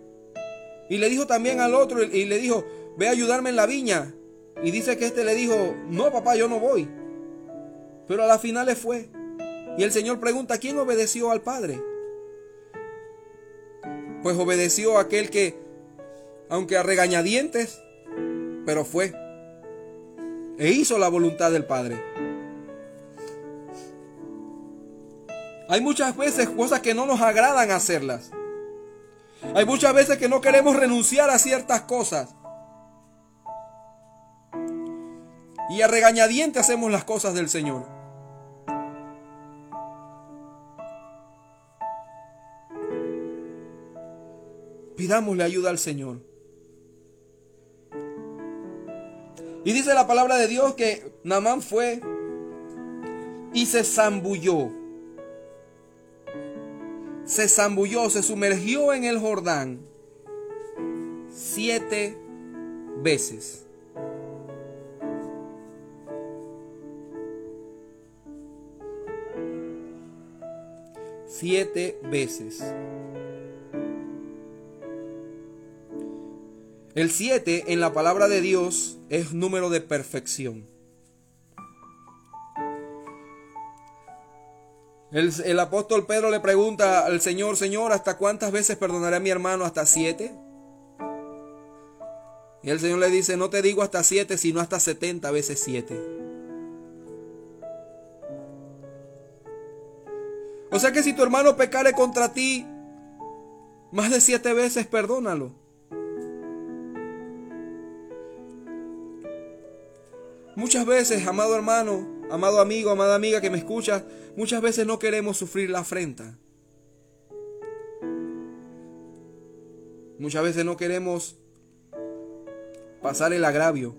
S2: Y le dijo también al otro y le dijo, ve a ayudarme en la viña. Y dice que este le dijo, no papá, yo no voy. Pero a la final le fue. Y el Señor pregunta, ¿quién obedeció al Padre? Pues obedeció aquel que, aunque a regañadientes, pero fue. E hizo la voluntad del Padre. Hay muchas veces cosas que no nos agradan hacerlas. Hay muchas veces que no queremos renunciar a ciertas cosas. y a regañadiente hacemos las cosas del Señor. Pidámosle ayuda al Señor. Y dice la palabra de Dios que Namán fue y se zambulló. Se zambulló, se sumergió en el Jordán siete veces. siete veces. El siete en la palabra de Dios es número de perfección. El, apóstol Pedro le pregunta al Señor, Señor, ¿hasta cuántas veces perdonaré a mi hermano? ¿Hasta siete? Y el Señor le dice, no te digo hasta siete, sino hasta setenta veces siete. O sea que si tu hermano pecare contra ti más de siete veces, perdónalo. Muchas veces, amado hermano, amado amigo, amada amiga que me escucha, muchas veces no queremos sufrir la afrenta. Muchas veces no queremos pasar el agravio.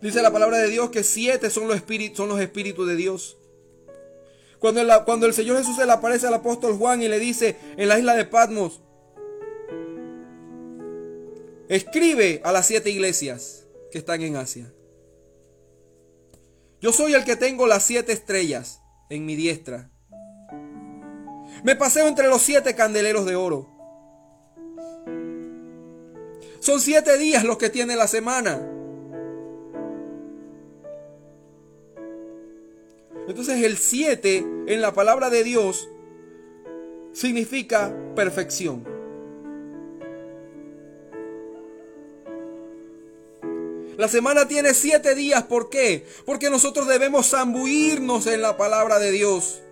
S2: Dice la palabra de Dios que siete son los espíritus, son los espíritus de Dios. Cuando, cuando el Señor Jesús se le aparece al apóstol Juan y le dice en la isla de Patmos, escribe a las siete iglesias que están en Asia. Yo soy el que tengo las siete estrellas en mi diestra. Me paseo entre los siete candeleros de oro. Son siete días los que tiene la semana. Entonces el 7 en la palabra de Dios significa perfección. La semana tiene siete días, ¿por qué? Porque nosotros debemos zambuirnos en la palabra de Dios.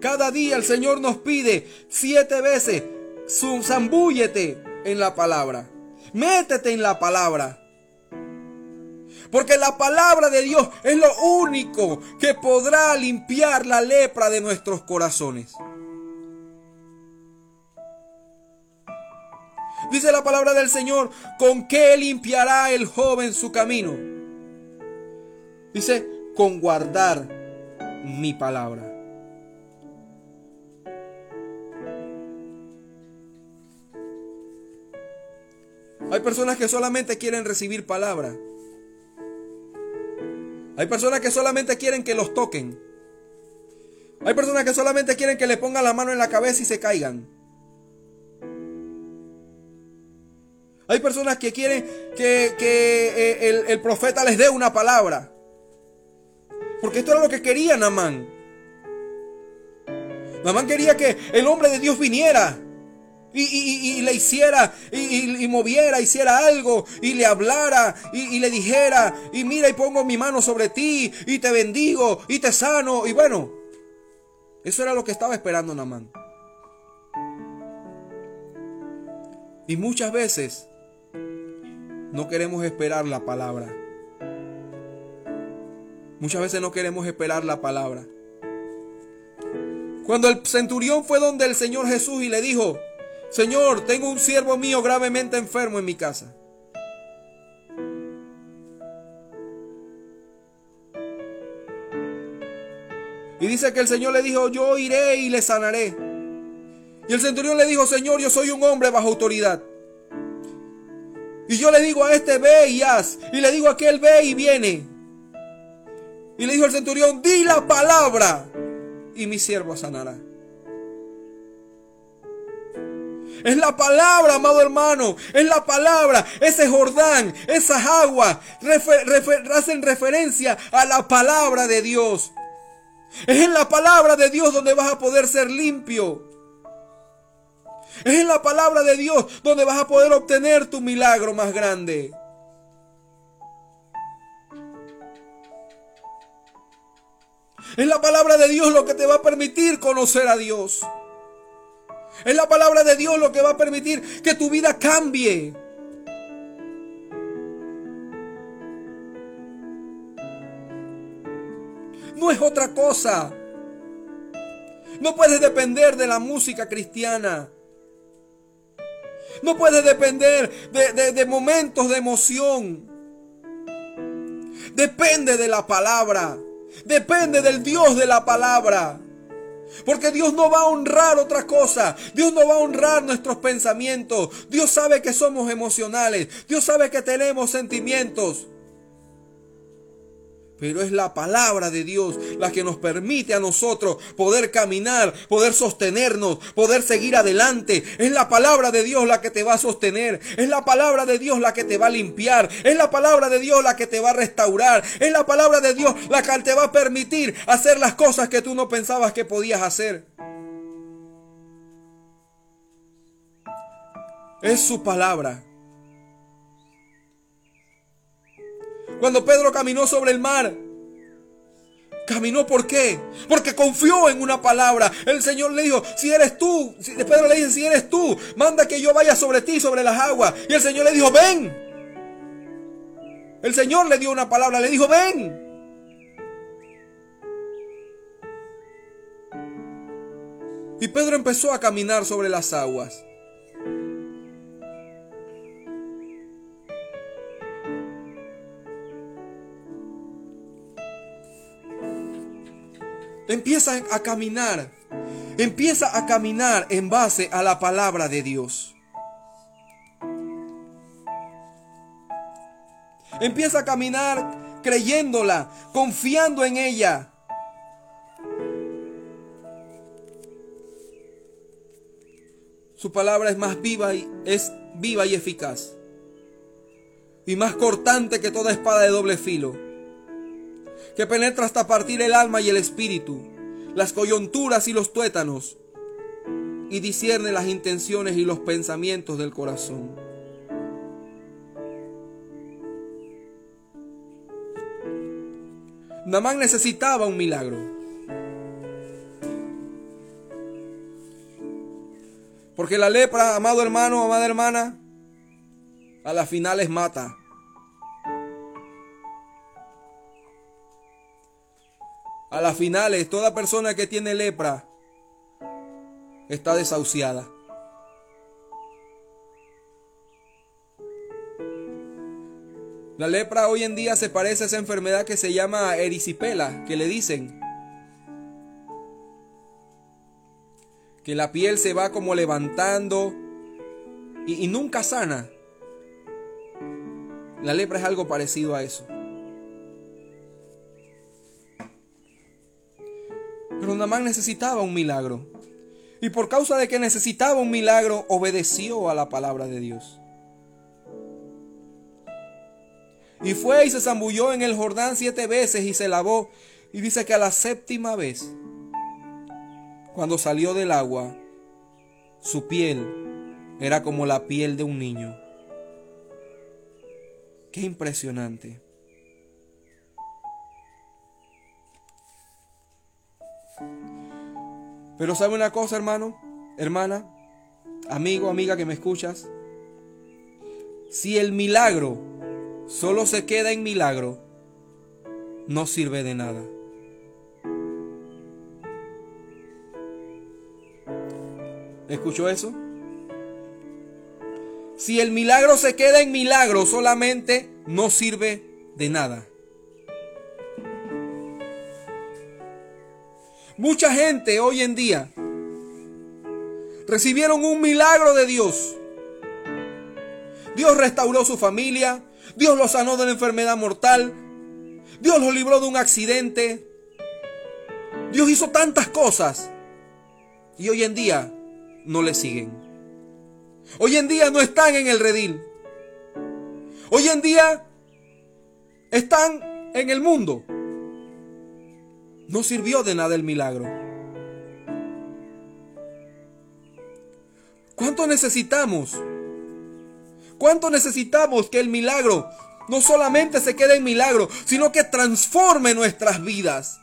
S2: Cada día el Señor nos pide siete veces, zambúyete en la palabra. Métete en la palabra. Porque la palabra de Dios es lo único que podrá limpiar la lepra de nuestros corazones. Dice la palabra del Señor, ¿con qué limpiará el joven su camino? Dice, con guardar mi palabra. Hay personas que solamente quieren recibir palabra. Hay personas que solamente quieren que los toquen. Hay personas que solamente quieren que le pongan la mano en la cabeza y se caigan. Hay personas que quieren que, eh, el, profeta les dé una palabra. Porque esto era lo que quería Namán. Namán quería que el hombre de Dios viniera. Y, le hiciera, y, moviera, hiciera algo, y le hablara, y, le dijera, y mira, y pongo mi mano sobre ti, y te bendigo, y te sano, y bueno, eso era lo que estaba esperando Namán. Y muchas veces no queremos esperar la palabra. Muchas veces no queremos esperar la palabra. Cuando el centurión fue donde el Señor Jesús y le dijo, Señor, tengo un siervo mío gravemente enfermo en mi casa. Y dice que el Señor le dijo, yo iré y le sanaré. Y el centurión le dijo, Señor, yo soy un hombre bajo autoridad. Y yo le digo a este, ve y haz. Y le digo a aquel, ve y viene. Y le dijo el centurión, di la palabra. Y mi siervo sanará. Es la palabra, amado hermano. Es la palabra. Ese Jordán, esas aguas, hacen referencia a la palabra de Dios. Es en la palabra de Dios donde vas a poder ser limpio. Es en la palabra de Dios donde vas a poder obtener tu milagro más grande. Es la palabra de Dios lo que te va a permitir conocer a Dios. Es la palabra de Dios lo que va a permitir que tu vida cambie. No es otra cosa. No puedes depender de la música cristiana. No puedes depender de, de, momentos de emoción. Depende de la palabra. Depende del Dios de la palabra. Porque Dios no va a honrar otra cosa. Dios no va a honrar nuestros pensamientos. Dios sabe que somos emocionales. Dios sabe que tenemos sentimientos. Pero es la palabra de Dios la que nos permite a nosotros poder caminar, poder sostenernos, poder seguir adelante. Es la palabra de Dios la que te va a sostener. Es la palabra de Dios la que te va a limpiar. Es la palabra de Dios la que te va a restaurar. Es la palabra de Dios la que te va a permitir hacer las cosas que tú no pensabas que podías hacer. Es su palabra. Cuando Pedro caminó sobre el mar, Caminó por qué? Porque confió en una palabra. El Señor le dijo, si eres tú, Pedro le dice, si eres tú, manda que yo vaya sobre ti, sobre las aguas. Y el Señor le dijo, ven. El Señor le dio una palabra, le dijo, ven. Y Pedro empezó a caminar sobre las aguas. Empieza a caminar. Empieza a caminar en base a la palabra de Dios. Empieza a caminar creyéndola, confiando en ella. Su palabra es más viva y es viva y eficaz. Y más cortante que toda espada de doble filo que penetra hasta partir el alma y el espíritu, las coyunturas y los tuétanos, y discierne las intenciones y los pensamientos del corazón. Namán necesitaba un milagro. Porque la lepra, amado hermano, amada hermana, a las finales mata. A las finales, toda persona que tiene lepra está desahuciada. La lepra hoy en día se parece a esa enfermedad que se llama erisipela, que le dicen que la piel se va como levantando y, y nunca sana. La lepra es algo parecido a eso. Pero Namán necesitaba un milagro. Y por causa de que necesitaba un milagro, obedeció a la palabra de Dios. Y fue y se zambulló en el Jordán siete veces y se lavó. Y dice que a la séptima vez, cuando salió del agua, su piel era como la piel de un niño. Qué impresionante. Pero sabe una cosa, hermano, hermana, amigo, amiga que me escuchas. Si el milagro solo se queda en milagro, no sirve de nada. ¿Escuchó eso? Si el milagro se queda en milagro solamente, no sirve de nada. Mucha gente hoy en día recibieron un milagro de Dios. Dios restauró su familia, Dios los sanó de la enfermedad mortal. Dios los libró de un accidente. Dios hizo tantas cosas. Y hoy en día no le siguen. Hoy en día no están en el redil. Hoy en día están en el mundo. No sirvió de nada el milagro. ¿Cuánto necesitamos ¿Cuánto necesitamos que el milagro no solamente se quede en milagro, sino que transforme nuestras vidas?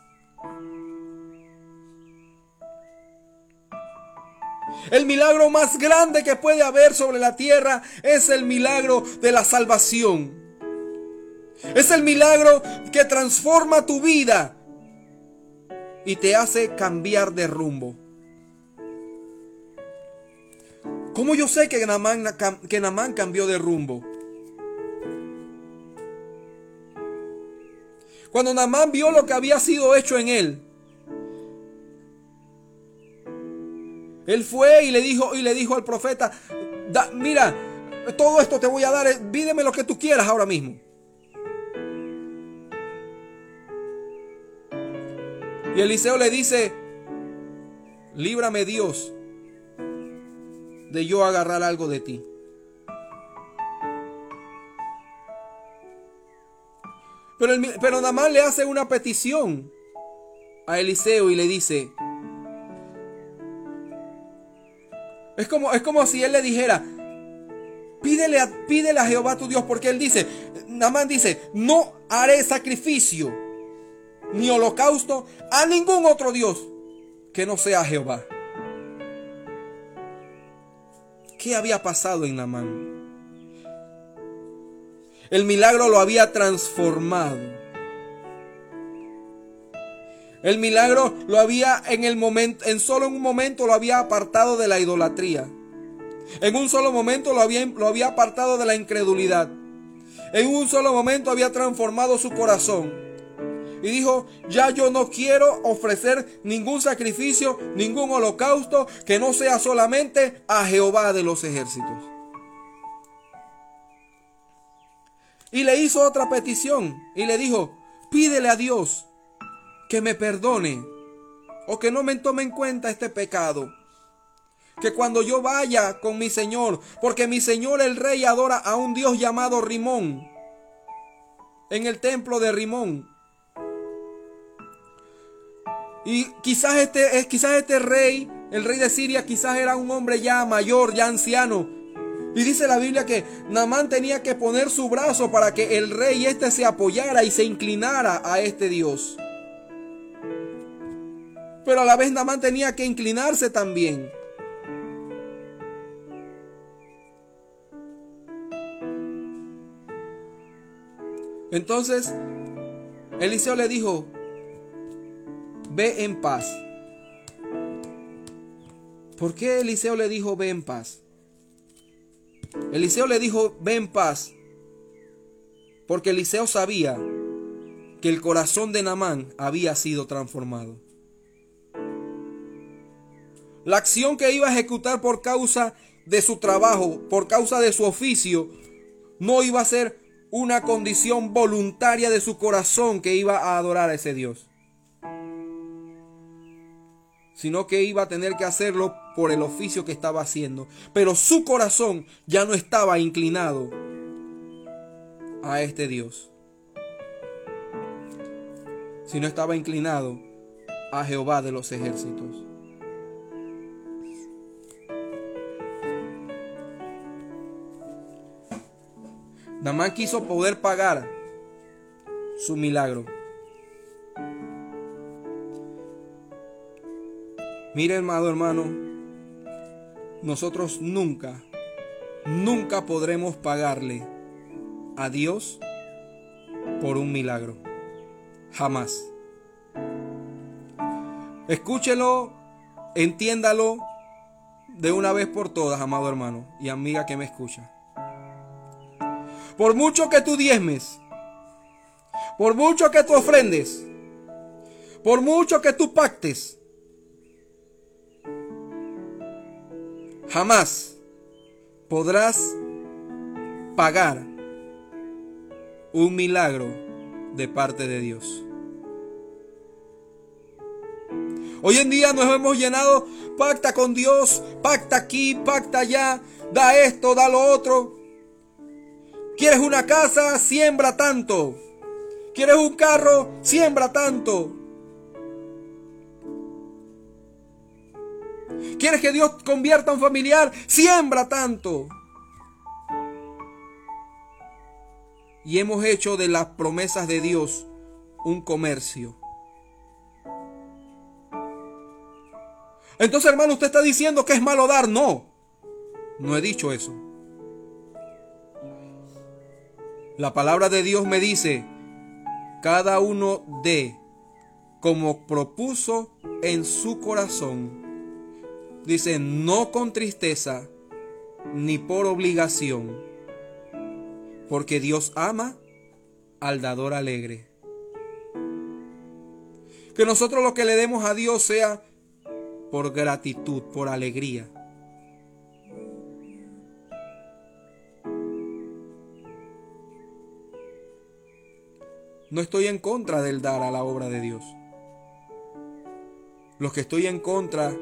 S2: El milagro más grande que puede haber sobre la tierra es el milagro de la salvación. Es el milagro que transforma tu vida y te hace cambiar de rumbo. ¿Cómo yo sé que Namán, que cambió de rumbo? Cuando Namán vio lo que había sido hecho en él, él fue y le dijo y le dijo al profeta, mira, todo esto te voy a dar, pídeme lo que tú quieras ahora mismo. Y Eliseo le dice, líbrame Dios de yo agarrar algo de ti. Pero, Namán le hace una petición a Eliseo y le dice, es como, es como si él le dijera, pídele pídele a Jehová tu Dios, porque él dice, Namán dice, no haré sacrificio ni holocausto a ningún otro Dios que no sea Jehová. ¿Qué había pasado en Namán? El milagro lo había transformado. El milagro lo había en el momento, en solo un momento lo había apartado de la idolatría. En un solo momento lo había, lo había apartado de la incredulidad. En un solo momento había transformado su corazón y dijo, ya yo no quiero ofrecer ningún sacrificio, ningún holocausto que no sea solamente a Jehová de los ejércitos. Y le hizo otra petición y le dijo, pídele a Dios que me perdone o que no me tome en cuenta este pecado. Que cuando yo vaya con mi Señor, porque mi Señor el Rey adora a un Dios llamado Rimón, en el templo de Rimón, y quizás este, eh, quizás este rey, el rey de Siria, quizás era un hombre ya mayor, ya anciano. Y dice la Biblia que Namán tenía que poner su brazo para que el rey este se apoyara y se inclinara a este Dios. Pero a la vez Namán tenía que inclinarse también. Entonces, Eliseo le dijo, ve en paz. ¿Por qué Eliseo le dijo, ve en paz? Eliseo le dijo, ve en paz. Porque Eliseo sabía que el corazón de Namán había sido transformado. La acción que iba a ejecutar por causa de su trabajo, por causa de su oficio, no iba a ser una condición voluntaria de su corazón que iba a adorar a ese Dios, sino que iba a tener que hacerlo por el oficio que estaba haciendo. Pero su corazón ya no estaba inclinado a este Dios, sino estaba inclinado a Jehová de los ejércitos. Namán quiso poder pagar su milagro. Mire, amado hermano, nosotros nunca, nunca podremos pagarle a Dios por un milagro. Jamás. Escúchelo, entiéndalo de una vez por todas, amado hermano y amiga que me escucha. Por mucho que tú diezmes, por mucho que tú ofrendes, por mucho que tú pactes, jamás podrás pagar un milagro de parte de Dios. Hoy en día nos hemos llenado, pacta con Dios, pacta aquí, pacta allá, da esto, da lo otro. ¿Quieres una casa? Siembra tanto. ¿Quieres un carro? Siembra tanto. ¿Quieres que Dios convierta a un familiar? Siembra tanto. Y hemos hecho de las promesas de Dios un comercio. Entonces, hermano, usted está diciendo que es malo dar. No, no he dicho eso. La palabra de Dios me dice, cada uno de como propuso en su corazón. Dice, no con tristeza ni por obligación, porque Dios ama al dador alegre. Que nosotros lo que le demos a Dios sea por gratitud, por alegría. No estoy en contra del dar a la obra de Dios. Lo que estoy en contra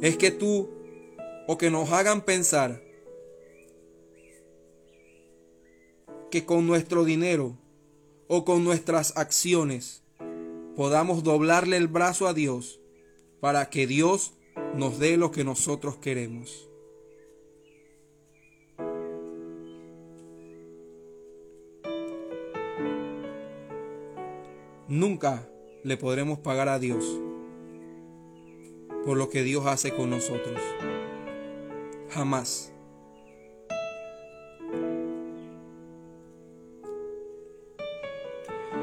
S2: es que tú o que nos hagan pensar que con nuestro dinero o con nuestras acciones podamos doblarle el brazo a Dios para que Dios nos dé lo que nosotros queremos. Nunca le podremos pagar a Dios por lo que Dios hace con nosotros. Jamás.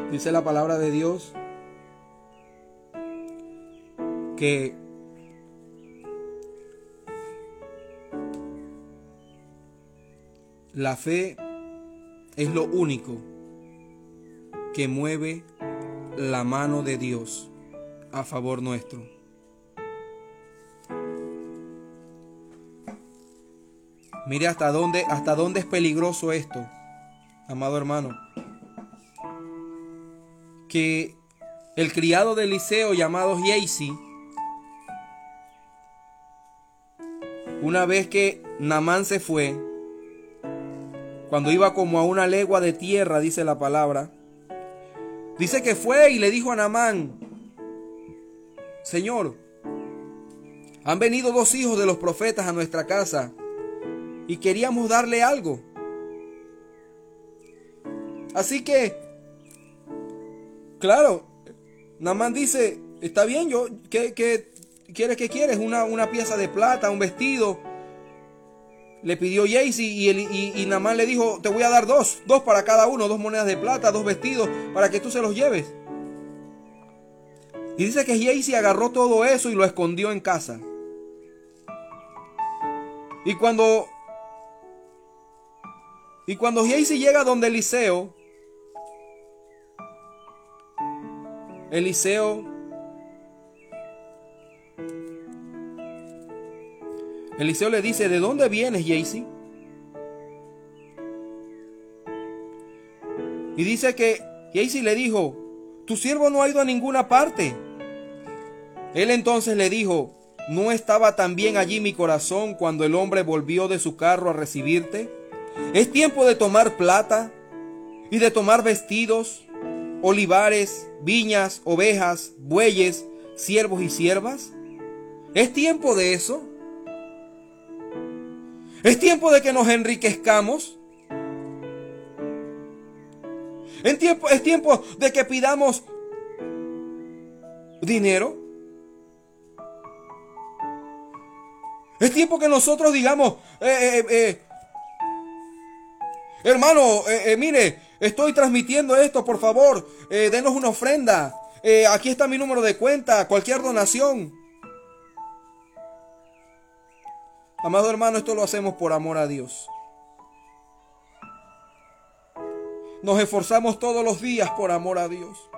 S2: Dice la palabra de Dios que la fe es lo único que mueve la mano de Dios a favor nuestro. Mire hasta dónde, hasta dónde es peligroso esto, amado hermano. Que el criado de Eliseo llamado Yeisi, una vez que Namán se fue, cuando iba como a una legua de tierra, dice la palabra, Dice que fue y le dijo a Namán, Señor, han venido dos hijos de los profetas a nuestra casa y queríamos darle algo. Así que, claro, Namán dice, está bien, yo, ¿qué, quieres que quieres? Una, una pieza de plata, un vestido le pidió Jaycee y, y, y Namán le dijo, te voy a dar dos, dos para cada uno, dos monedas de plata, dos vestidos, para que tú se los lleves. Y dice que Jaycee agarró todo eso y lo escondió en casa. Y cuando y cuando Giesi llega donde Eliseo, Eliseo Eliseo le dice, ¿de dónde vienes, Giesi? Y dice que Giesi le dijo, tu siervo no ha ido a ninguna parte. Él entonces le dijo, ¿no estaba también allí mi corazón cuando el hombre volvió de su carro a recibirte? Es tiempo de tomar plata y de tomar vestidos, olivares, viñas, ovejas, bueyes, siervos y siervas. ¿Es tiempo de eso? ¿Es tiempo de que nos enriquezcamos? ¿Es tiempo, ¿Es tiempo de que pidamos dinero? Es tiempo que nosotros digamos, eh, eh, eh, hermano, mire, estoy transmitiendo esto, por favor, denos una ofrenda. aquí está mi número de cuenta, cualquier donación. Amado hermano, esto lo hacemos por amor a Dios. Nos esforzamos todos los días por amor a Dios.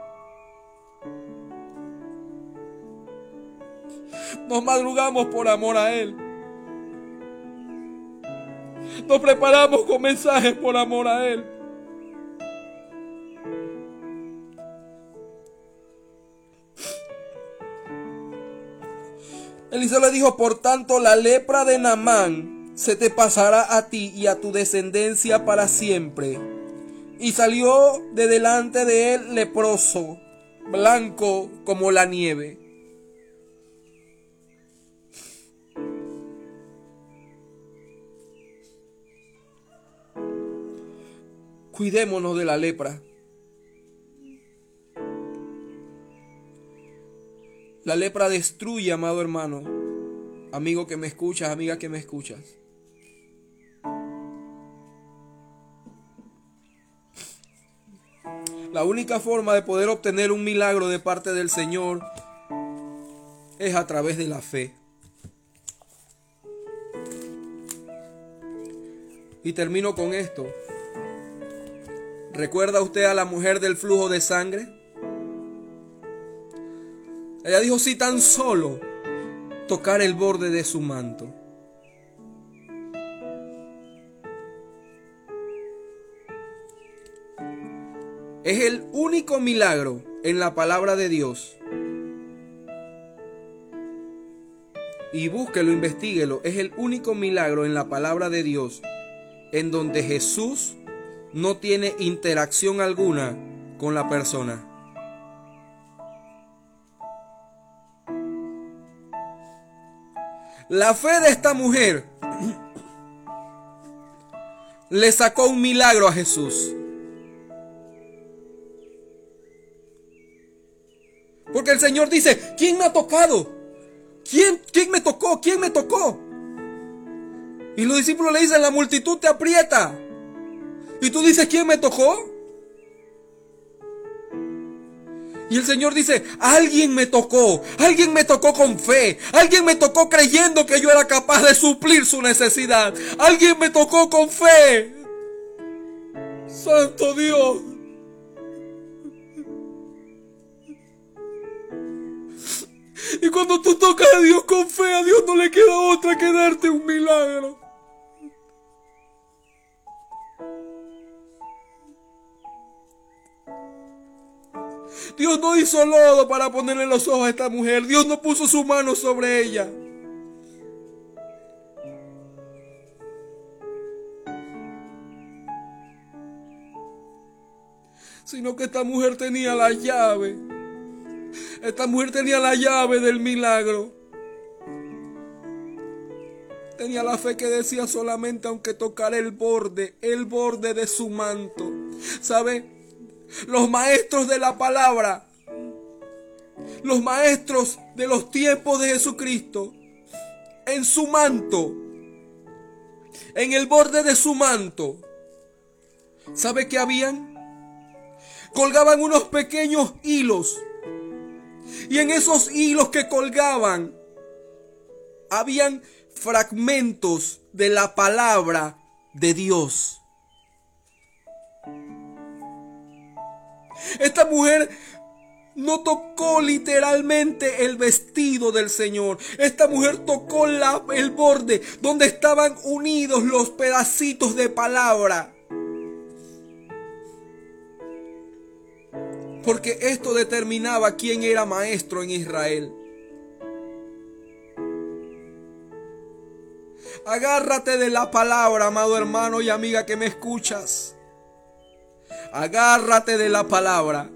S2: Nos madrugamos por amor a Él. Nos preparamos con mensajes por amor a Él. Eliseo le dijo, por tanto, la lepra de Naamán se te pasará a ti y a tu descendencia para siempre. Y salió de delante de él leproso, blanco como la nieve. Cuidémonos de la lepra. La lepra destruye, amado hermano, amigo que me escuchas, amiga que me escuchas. La única forma de poder obtener un milagro de parte del Señor es a través de la fe. Y termino con esto. ¿Recuerda usted a la mujer del flujo de sangre? Ella dijo, si tan solo tocar el borde de su manto. Es el único milagro en la palabra de Dios. Y búsquelo, investiguelo. Es el único milagro en la palabra de Dios en donde Jesús no tiene interacción alguna con la persona. La fe de esta mujer le sacó un milagro a Jesús. Porque el Señor dice, ¿quién me ha tocado? ¿Quién, quién me tocó? ¿Quién me tocó? Y los discípulos le dicen, la multitud te aprieta. Y tú dices, ¿quién me tocó? Y el Señor dice, alguien me tocó, alguien me tocó con fe, alguien me tocó creyendo que yo era capaz de suplir su necesidad, alguien me tocó con fe. Santo Dios. Y cuando tú tocas a Dios con fe, a Dios no le queda otra que darte un milagro. Dios no hizo lodo para ponerle los ojos a esta mujer. Dios no puso su mano sobre ella. Sino que esta mujer tenía la llave. Esta mujer tenía la llave del milagro. Tenía la fe que decía solamente aunque tocara el borde, el borde de su manto. ¿Sabe? Los maestros de la palabra, los maestros de los tiempos de Jesucristo, en su manto, en el borde de su manto, ¿sabe qué habían? Colgaban unos pequeños hilos. Y en esos hilos que colgaban, habían fragmentos de la palabra de Dios. Esta mujer no tocó literalmente el vestido del Señor. Esta mujer tocó la, el borde donde estaban unidos los pedacitos de palabra. Porque esto determinaba quién era maestro en Israel. Agárrate de la palabra, amado hermano y amiga que me escuchas. Agárrate de la palabra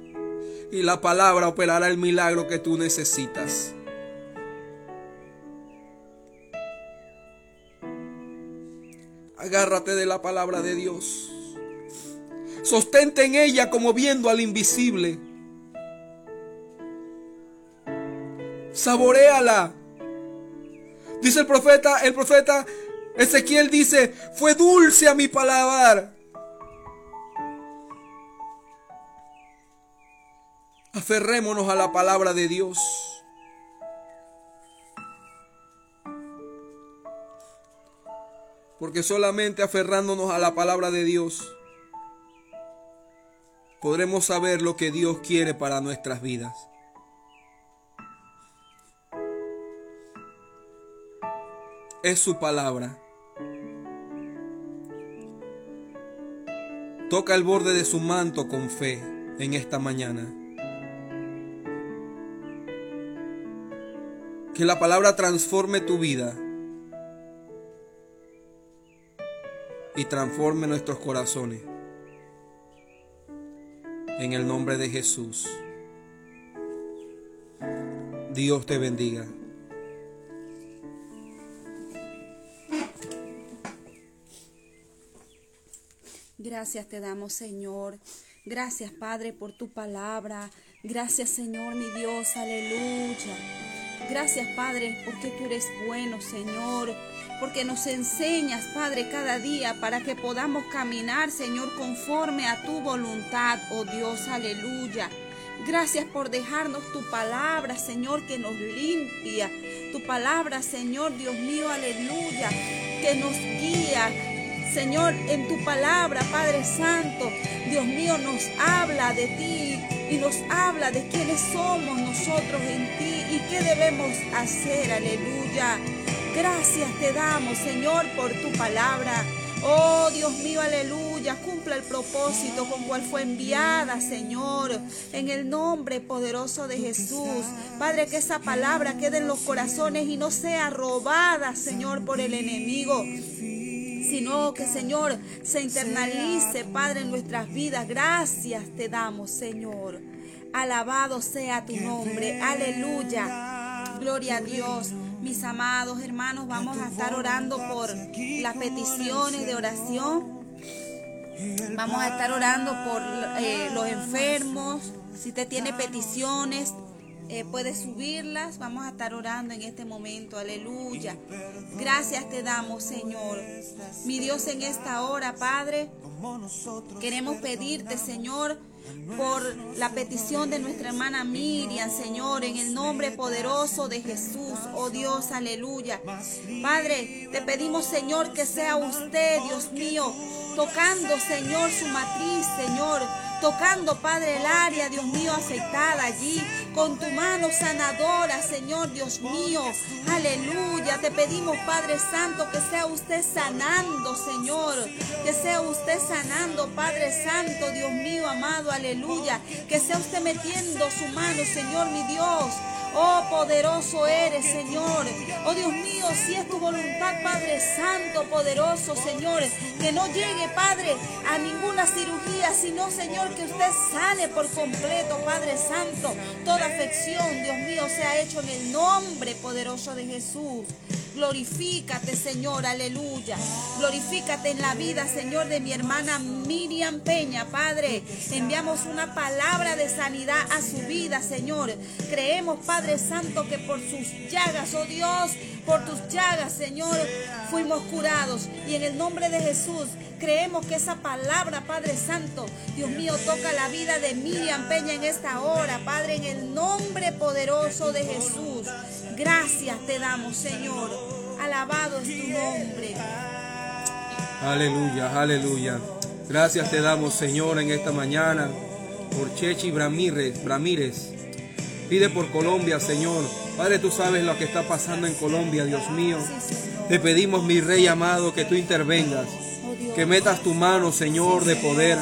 S2: y la palabra operará el milagro que tú necesitas. Agárrate de la palabra de Dios. Sostente en ella como viendo al invisible. Saboréala. Dice el profeta, el profeta Ezequiel dice, fue dulce a mi paladar Aferrémonos a la palabra de Dios. Porque solamente aferrándonos a la palabra de Dios podremos saber lo que Dios quiere para nuestras vidas. Es su palabra. Toca el borde de su manto con fe en esta mañana. Que la palabra transforme tu vida y transforme nuestros corazones. En el nombre de Jesús. Dios te bendiga.
S1: Gracias te damos, Señor. Gracias, Padre, por tu palabra. Gracias, Señor, mi Dios. Aleluya. Gracias, Padre, porque tú eres bueno, Señor, porque nos enseñas, Padre, cada día para que podamos caminar, Señor, conforme a tu voluntad, oh Dios, aleluya. Gracias por dejarnos tu palabra, Señor, que nos limpia. Tu palabra, Señor, Dios mío, aleluya, que nos guía. Señor, en tu palabra, Padre Santo, Dios mío, nos habla de ti, y nos habla de quiénes somos nosotros en ti y qué debemos hacer. Aleluya. Gracias te damos, Señor, por tu palabra. Oh Dios mío, aleluya, cumpla el propósito con cual fue enviada, Señor, en el nombre poderoso de Jesús. Padre, que esa palabra quede en los corazones y no sea robada, Señor, por el enemigo sino que Señor se internalice, Padre, en nuestras vidas. Gracias te damos, Señor. Alabado sea tu nombre. Aleluya. Gloria a Dios. Mis amados hermanos, vamos a estar orando por las peticiones de oración. Vamos a estar orando por eh, los enfermos. Si usted tiene peticiones, eh, puedes subirlas. Vamos a estar orando en este momento. Aleluya. Gracias te damos, Señor. Mi Dios, en esta hora, Padre, queremos pedirte, Señor, por la petición de nuestra hermana Miriam, Señor, en el nombre poderoso de Jesús, oh Dios, aleluya. Padre, te pedimos, Señor, que sea usted, Dios mío, tocando, Señor, su matriz, Señor tocando, Padre, el área, Dios mío, afectada allí, con tu mano sanadora, Señor, Dios mío. Aleluya. Te pedimos, Padre Santo, que sea usted sanando, Señor. Que sea usted sanando, Padre Santo, Dios mío, amado, aleluya. Que sea usted metiendo su mano, Señor, mi Dios Oh, poderoso eres, Señor. Oh, Dios mío, si es tu voluntad, Padre Santo, poderoso, Señor, que no llegue, Padre, a ninguna cirugía, sino, Señor, que usted sane por completo, Padre Santo. Toda afección, Dios mío, sea hecho en el nombre poderoso de Jesús. Glorifícate, Señor, aleluya. Glorifícate en la vida, Señor, de mi hermana Miriam Peña, Padre. Enviamos una palabra de sanidad a su vida, Señor. Creemos, Padre Santo, que por sus llagas, oh Dios, por tus llagas, Señor, fuimos curados. Y en el nombre de Jesús, creemos que esa palabra, Padre Santo, Dios mío, toca la vida de Miriam Peña en esta hora, Padre, en el nombre poderoso de Jesús. Gracias te damos, Señor. Alabado es tu nombre.
S2: Aleluya, aleluya. Gracias te damos, Señor, en esta mañana por Chechi Bramírez, Bramírez. Pide por Colombia, Señor. Padre, tú sabes lo que está pasando en Colombia, Dios mío. Te pedimos, mi Rey amado, que tú intervengas. Oh, que metas tu mano, Señor, de poder.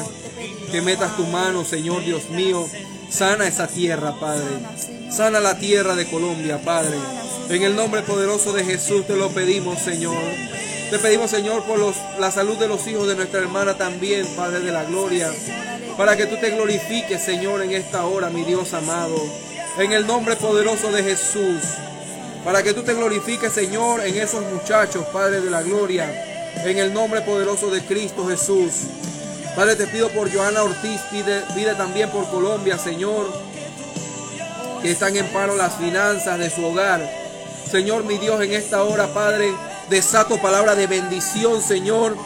S2: Que metas tu mano, Señor, Dios mío. Sana esa tierra, Padre. Sana la tierra de Colombia, Padre. En el nombre poderoso de Jesús te lo pedimos, Señor. Te pedimos, Señor, por los, la salud de los hijos de nuestra hermana también, Padre de la gloria. Para que tú te glorifiques, Señor, en esta hora, mi Dios amado. En el nombre poderoso de Jesús. Para que tú te glorifiques, Señor, en esos muchachos, Padre de la gloria. En el nombre poderoso de Cristo Jesús. Padre, te pido por Joana Ortiz, pide, pide también por Colombia, Señor, que están en paro las finanzas de su hogar. Señor, mi Dios, en esta hora, Padre, desato palabra de bendición, Señor.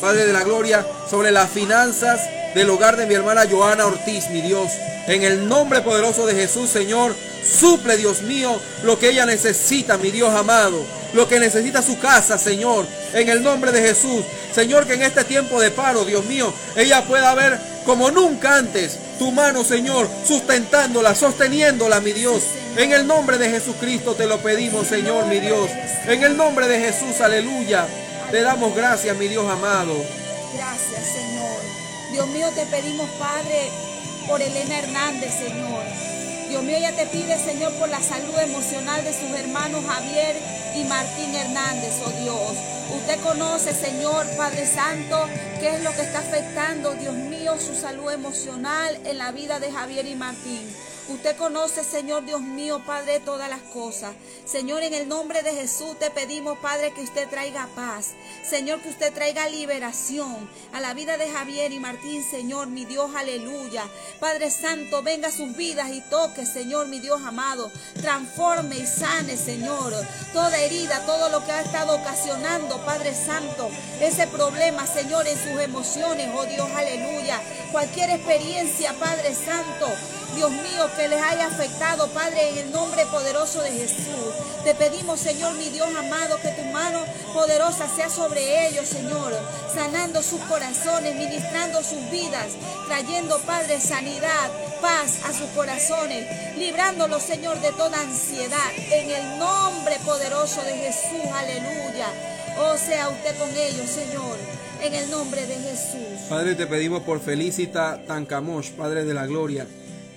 S2: Padre de la gloria, sobre las finanzas del hogar de mi hermana Joana Ortiz, mi Dios. En el nombre poderoso de Jesús, Señor, suple, Dios mío, lo que ella necesita, mi Dios amado. Lo que necesita su casa, Señor. En el nombre de Jesús. Señor, que en este tiempo de paro, Dios mío, ella pueda ver como nunca antes tu mano, Señor, sustentándola, sosteniéndola, mi Dios. En el nombre de Jesucristo te lo pedimos, Señor, mi Dios. En el nombre de Jesús, aleluya. Te damos gracias, mi Dios amado.
S1: Gracias, Señor. Dios mío, te pedimos, Padre, por Elena Hernández, Señor. Dios mío, ella te pide, Señor, por la salud emocional de sus hermanos Javier y Martín Hernández, oh Dios. Usted conoce, Señor Padre Santo, qué es lo que está afectando, Dios mío, su salud emocional en la vida de Javier y Martín. Usted conoce, Señor Dios mío, Padre, todas las cosas. Señor, en el nombre de Jesús te pedimos, Padre, que usted traiga paz. Señor, que usted traiga liberación a la vida de Javier y Martín, Señor, mi Dios, aleluya. Padre Santo, venga a sus vidas y toque, Señor, mi Dios amado. Transforme y sane, Señor, toda herida, todo lo que ha estado ocasionando, Padre Santo, ese problema, Señor, en sus emociones, oh Dios, aleluya. Cualquier experiencia, Padre Santo, Dios mío, que les haya afectado, Padre, en el nombre poderoso de Jesús. Te pedimos, Señor, mi Dios amado, que tu mano poderosa sea sobre ellos, Señor, sanando sus corazones, ministrando sus vidas, trayendo, Padre, sanidad, paz a sus corazones, librándolos, Señor, de toda ansiedad, en el nombre poderoso de Jesús, aleluya. Oh, sea usted con ellos, Señor, en el nombre de Jesús.
S2: Padre, te pedimos por Felicita Tancamosh, Padre de la Gloria.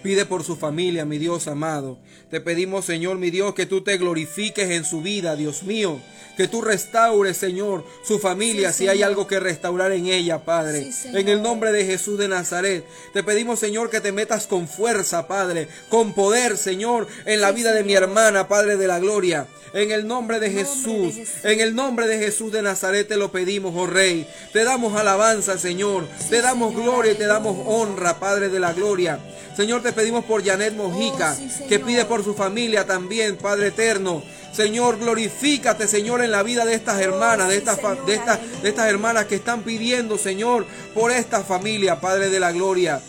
S2: Pide por su familia, mi Dios amado. Te pedimos, Señor, mi Dios, que tú te glorifiques en su vida, Dios mío. Que tú restaures, Señor, su familia si hay algo que restaurar en ella, Padre. en el nombre de Jesús de Nazaret. Te pedimos, Señor, que te metas con fuerza, Padre. Con poder, Señor, en la vida de mi hermana, Padre de la gloria. En el nombre de Jesús, en el nombre de Jesús de Nazaret te lo pedimos, oh Rey. Te damos alabanza, Señor. Te damos gloria y te damos honra, Padre de la gloria. Señor, te pedimos por Janet Mojica, oh, que pide por su familia también, Padre eterno. Señor, glorifícate, Señor, en la vida de estas oh, hermanas, de estas, de estas, de estas hermanas que están pidiendo, Señor, por esta familia, Padre de la gloria.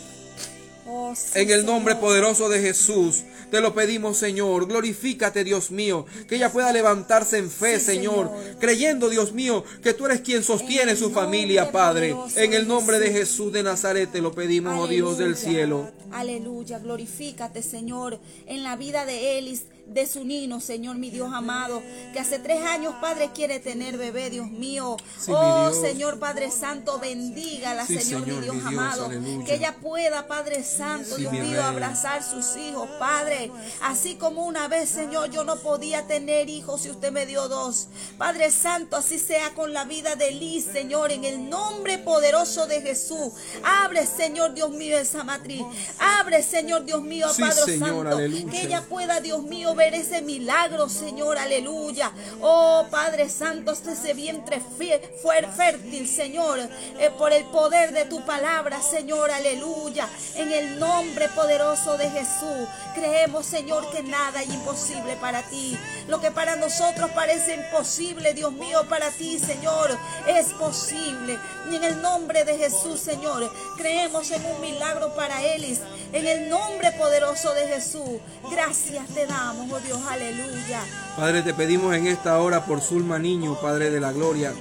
S2: Oh, en el nombre poderoso de Jesús. Te lo pedimos, Señor. Glorifícate, Dios mío. Que ella pueda levantarse en fe, Señor. Creyendo, Dios mío, que tú eres quien sostiene su familia, Padre. En el nombre de Jesús de Nazaret te lo pedimos, oh Dios del cielo.
S1: Aleluya. Glorifícate, Señor, en la vida de Elis de su niño, Señor, mi Dios amado, que hace tres años, Padre, quiere tener bebé, Dios mío. oh, Señor Padre Santo, bendígala, Señor, mi Dios, amado. Que ella pueda, Padre Santo, Dios mío, abrazar sus hijos, Padre. Así como una vez, Señor, yo no podía tener hijos y usted me dio dos. Padre Santo, así sea con la vida de Liz, Señor, en el nombre poderoso de Jesús. Abre, Señor, Dios mío, esa matriz. Abre, Señor, Dios mío, Padre Santo. Que ella pueda, Dios mío, ver ese milagro, Señor, aleluya. Oh Padre Santo, este ese vientre fue fértil, Señor, eh, por el poder de tu palabra, Señor, aleluya. En el nombre poderoso de Jesús, creemos, Señor, que nada es imposible para ti. Lo que para nosotros parece imposible, Dios mío, para ti, Señor, es posible. Y en el nombre de Jesús, Señor, creemos en un milagro para Elis. En el nombre poderoso de Jesús, gracias te damos. Oh Dios, aleluya.
S2: Padre, te pedimos en esta hora por Zulma Niño, Padre de la Gloria,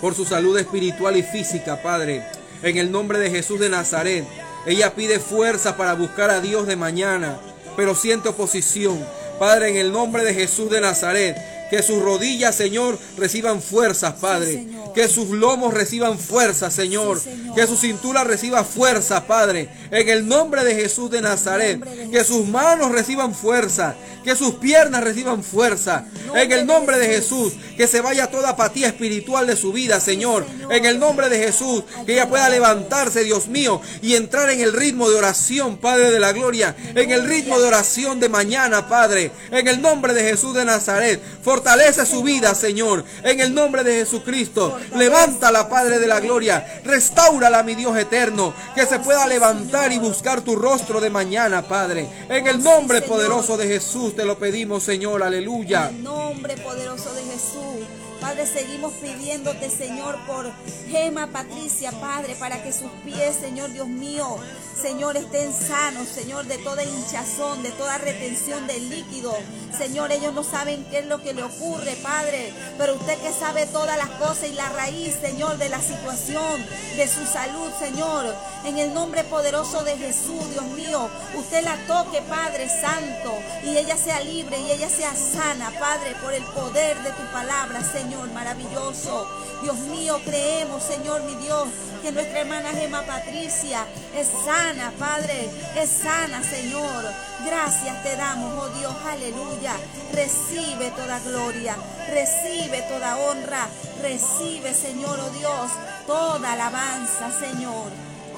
S2: por su salud espiritual y física, Padre. En el nombre de Jesús de Nazaret, ella pide fuerza para buscar a Dios de mañana. pero siente oposición. Padre, en el nombre de Jesús de Nazaret, que sus rodillas, Señor, reciban fuerzas, Padre. Que sus lomos reciban fuerza, Señor. Que su cintura reciba fuerza, Padre. En el nombre de Jesús de Nazaret. que sus manos reciban fuerza. Que sus piernas reciban fuerza. En el nombre de Jesús. Que se vaya toda apatía espiritual de su vida, Señor. En el nombre de Jesús. Que ella pueda levantarse, Dios mío. Y entrar en el ritmo de oración, Padre de la gloria. En el ritmo de oración de mañana, Padre. En el nombre de Jesús de Nazaret. Fortalece su vida, Señor. En el nombre de Jesucristo. Levántala, Padre de la gloria. Restáurala, mi Dios eterno. Que se pueda levantar y buscar tu rostro de mañana, Padre. En el nombre poderoso de Jesús te lo pedimos, Señor. Aleluya.
S1: En el nombre poderoso de Jesús. Padre, seguimos pidiéndote, Señor, por Gema Patricia, Padre, para que sus pies, Señor Dios mío, Señor, estén sanos, Señor, de toda hinchazón, de toda retención de líquido. Señor, ellos no saben qué es lo que le ocurre, Padre, pero usted que sabe todas las cosas y la raíz, Señor, de la situación, de su salud, Señor, en el nombre poderoso de Jesús, Dios mío, usted la toque, Padre Santo, y ella sea libre y ella sea sana, Padre, por el poder de tu palabra, Señor, maravilloso. Dios mío, creemos, Señor, mi Dios, que nuestra hermana Gema Patricia es sana, Padre, es sana, Señor. Gracias te damos, oh Dios, aleluya. Recibe toda gloria, recibe toda honra, recibe, Señor, oh Dios, toda alabanza, Señor.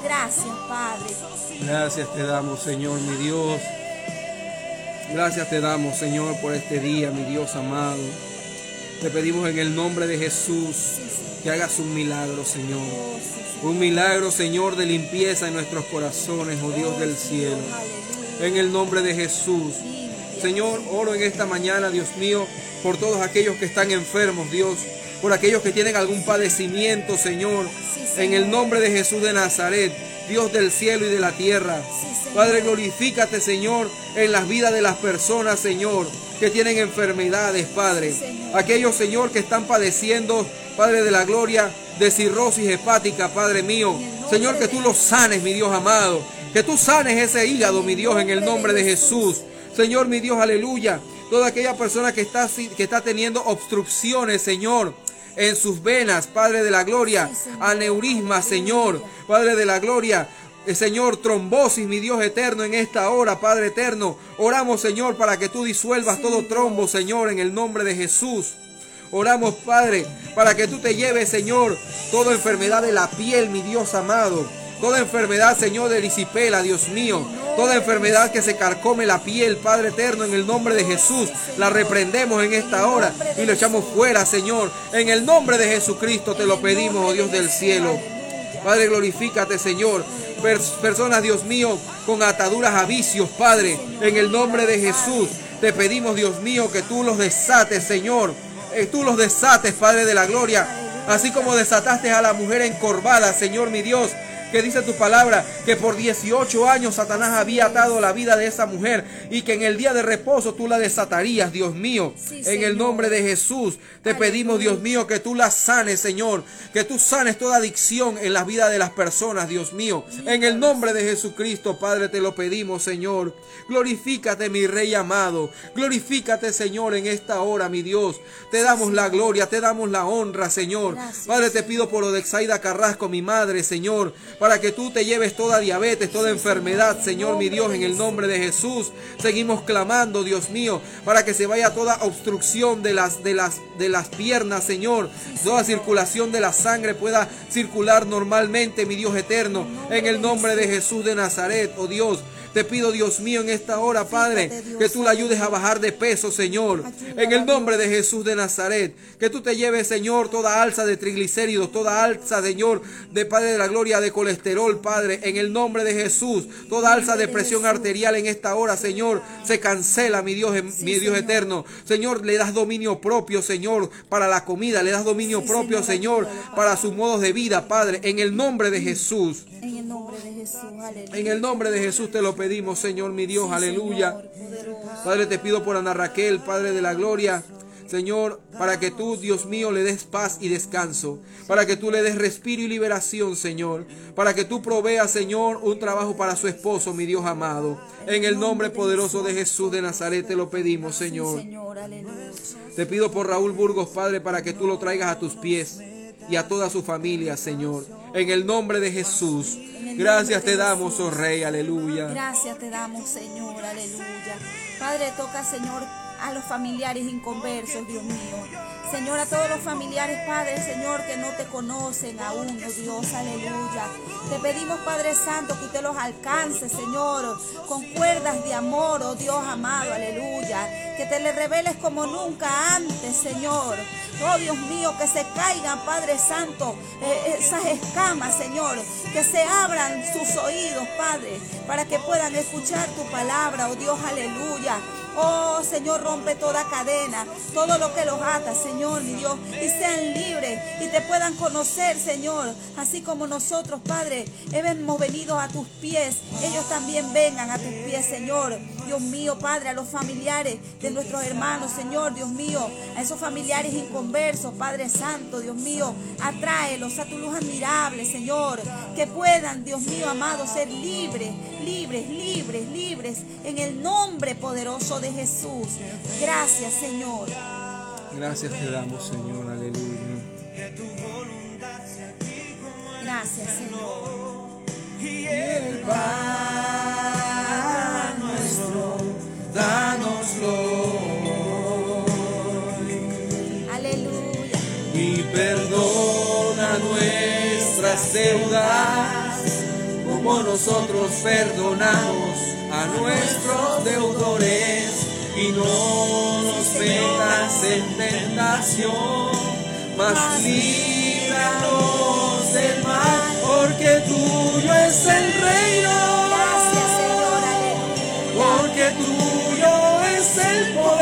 S1: Gracias, Padre.
S2: Gracias te damos, Señor, mi Dios. Gracias te damos, Señor, por este día, mi Dios amado. Te pedimos en el nombre de Jesús que hagas un milagro, Señor. Un milagro, Señor, de limpieza en nuestros corazones, oh Dios del cielo. En el nombre de Jesús. Señor, oro en esta mañana, Dios mío, por todos aquellos que están enfermos, Dios. Por aquellos que tienen algún padecimiento, Señor. En el nombre de Jesús de Nazaret, Dios del cielo y de la tierra. Padre, glorifícate, Señor, en las vidas de las personas, Señor, que tienen enfermedades, Padre. Aquellos, Señor, que están padeciendo, Padre de la gloria, de cirrosis hepática, Padre mío. Señor, que tú los sanes, mi Dios amado. Que tú sanes ese hígado, mi Dios, en el nombre de Jesús. Señor, mi Dios, aleluya. Toda aquella persona que está, que está teniendo obstrucciones, Señor, en sus venas, Padre de la gloria, aneurisma, Señor, Padre de la gloria, eh, Señor, trombosis, mi Dios eterno, en esta hora, Padre eterno. Oramos, Señor, para que tú disuelvas todo trombo, Señor, en el nombre de Jesús. Oramos, Padre, para que tú te lleves, Señor, toda enfermedad de la piel, mi Dios amado. Toda enfermedad, Señor, de disipela, Dios mío. Toda enfermedad que se carcome la piel, Padre eterno, en el nombre de Jesús, la reprendemos en esta hora y lo echamos fuera, Señor. En el nombre de Jesucristo te lo pedimos, oh Dios del cielo. Padre, glorifícate, Señor. personas, Dios mío, con ataduras a vicios, Padre, en el nombre de Jesús. Te pedimos, Dios mío, que tú los desates, Señor eh, tú los desates, Padre de la Gloria. Así como desataste a la mujer encorvada, Señor mi Dios, que dice tu palabra que por 18 años Satanás había atado la vida de esa mujer y que en el día de reposo tú la desatarías, Dios mío. en el nombre de Jesús te pedimos, Dios mío, que tú la sanes, Señor, que tú sanes toda adicción en la vida de las personas, Dios mío. En el nombre de Jesucristo, Padre, te lo pedimos, Señor. Glorifícate, mi Rey amado. Glorifícate, Señor, en esta hora, mi Dios. Te damos la gloria, te damos la honra, Señor. Padre, te pido por Odexaida Carrasco, mi madre, Señor para que tú te lleves toda diabetes, toda enfermedad, Señor mi Dios, en el nombre de Jesús. Seguimos clamando, Dios mío, para que se vaya toda obstrucción de las, de las, de las piernas, Señor. Toda circulación de la sangre pueda circular normalmente, mi Dios eterno, en el nombre de Jesús de Nazaret, oh Dios. Te pido, Dios mío, en esta hora, Padre, que tú la ayudes a bajar de peso, Señor. En el nombre de Jesús de Nazaret. Que tú te lleves, Señor, toda alza de triglicéridos, toda alza, Señor, de Padre de la gloria, de colesterol, Padre. En el nombre de Jesús. Toda alza de presión arterial en esta hora, Señor, se cancela, mi Dios, mi Dios eterno. Señor, le das dominio propio, Señor, para la comida. Le das dominio propio, Señor, para sus modos de vida, Padre. En el nombre de Jesús.
S1: En el nombre de Jesús,
S2: En el nombre de Jesús te lo pedimos, Señor, mi Dios, aleluya. Padre, te pido por Ana Raquel, Padre de la gloria. Señor, para que tú, Dios mío, le des paz y descanso, para que tú le des respiro y liberación, Señor, para que tú proveas, Señor, un trabajo para su esposo, mi Dios amado. En el nombre poderoso de Jesús de Nazaret te lo pedimos, Señor. Te pido por Raúl Burgos, Padre, para que tú lo traigas a tus pies y a toda su familia, Señor. En el nombre de Jesús. Gracias te damos, oh Rey, aleluya.
S1: Gracias te damos, Señor, aleluya. Padre, toca, Señor, a los familiares inconversos, Dios mío. Señor, a todos los familiares, Padre, Señor, que no te conocen aún, oh Dios, aleluya. Te pedimos, Padre Santo, que usted los alcance, Señor, con cuerdas de amor, oh Dios amado, aleluya. Que te le reveles como nunca antes, Señor. Oh Dios mío, que se caigan, Padre Santo, eh, esas escamas, Señor. Que se abran sus oídos, Padre, para que puedan escuchar tu palabra, oh Dios, aleluya. Oh Señor, rompe toda cadena, todo lo que los ata, Señor, mi Dios, y sean libres y te puedan conocer, Señor, así como nosotros, Padre, hemos venido a tus pies, ellos también vengan a tus pies, Señor. Dios mío, Padre, a los familiares de nuestros hermanos, Señor, Dios mío, a esos familiares inconversos, Padre Santo, Dios mío, atráelos a tu luz admirable, Señor, que puedan, Dios mío, amado, ser libres, libres, libres, libres, en el nombre poderoso de Jesús. Gracias, Señor.
S2: Gracias te damos, Señor, aleluya.
S1: Gracias, Señor.
S2: Y el pan nuestro, danoslo.
S1: Aleluya.
S2: Y perdona nuestras deudas, como nosotros perdonamos a nuestros deudores. Y no nos metas en tentación, mas líbranos del mal, porque tuyo es el reino. Porque tuyo es el poder,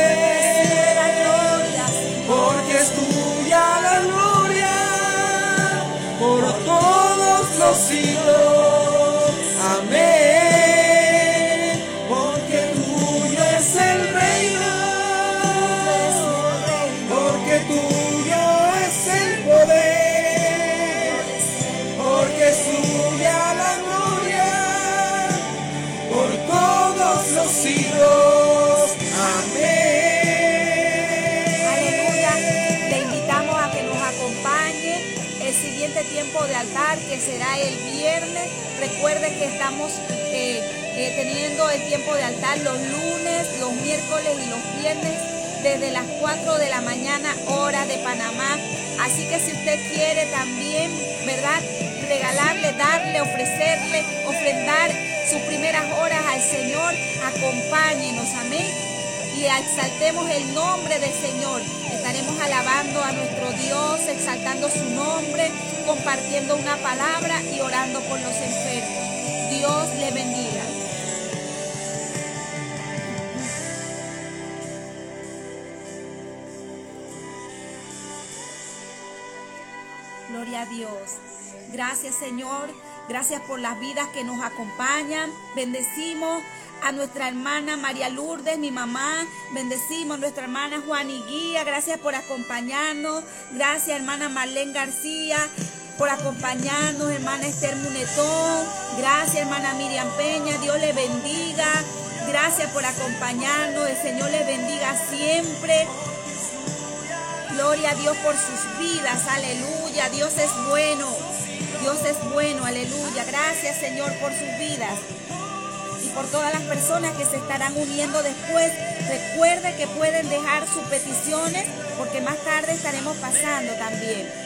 S1: Que estamos eh, eh, teniendo el tiempo de altar los lunes, los miércoles y los viernes desde las 4 de la mañana hora de Panamá. Así que si usted quiere también, ¿verdad? Regalarle, darle, ofrecerle, ofrendar sus primeras horas al Señor, acompáñenos, amén y exaltemos el nombre del Señor. Estaremos alabando a nuestro Dios, exaltando su nombre, compartiendo una palabra y orando por los enfermos. Dios le bendiga. Gloria a Dios. Gracias Señor. Gracias por las vidas que nos acompañan. Bendecimos a nuestra hermana María Lourdes, mi mamá. Bendecimos a nuestra hermana Juan Guía. Gracias por acompañarnos. Gracias hermana Marlene García por acompañarnos, hermana Esther Munetón. Gracias hermana Miriam Peña. Dios le bendiga. Gracias por acompañarnos. El Señor le bendiga siempre. Gloria a Dios por sus vidas, aleluya. Dios es bueno, Dios es bueno, aleluya. Gracias Señor por sus vidas y por todas las personas que se estarán uniendo después. Recuerde que pueden dejar sus peticiones porque más tarde estaremos pasando también.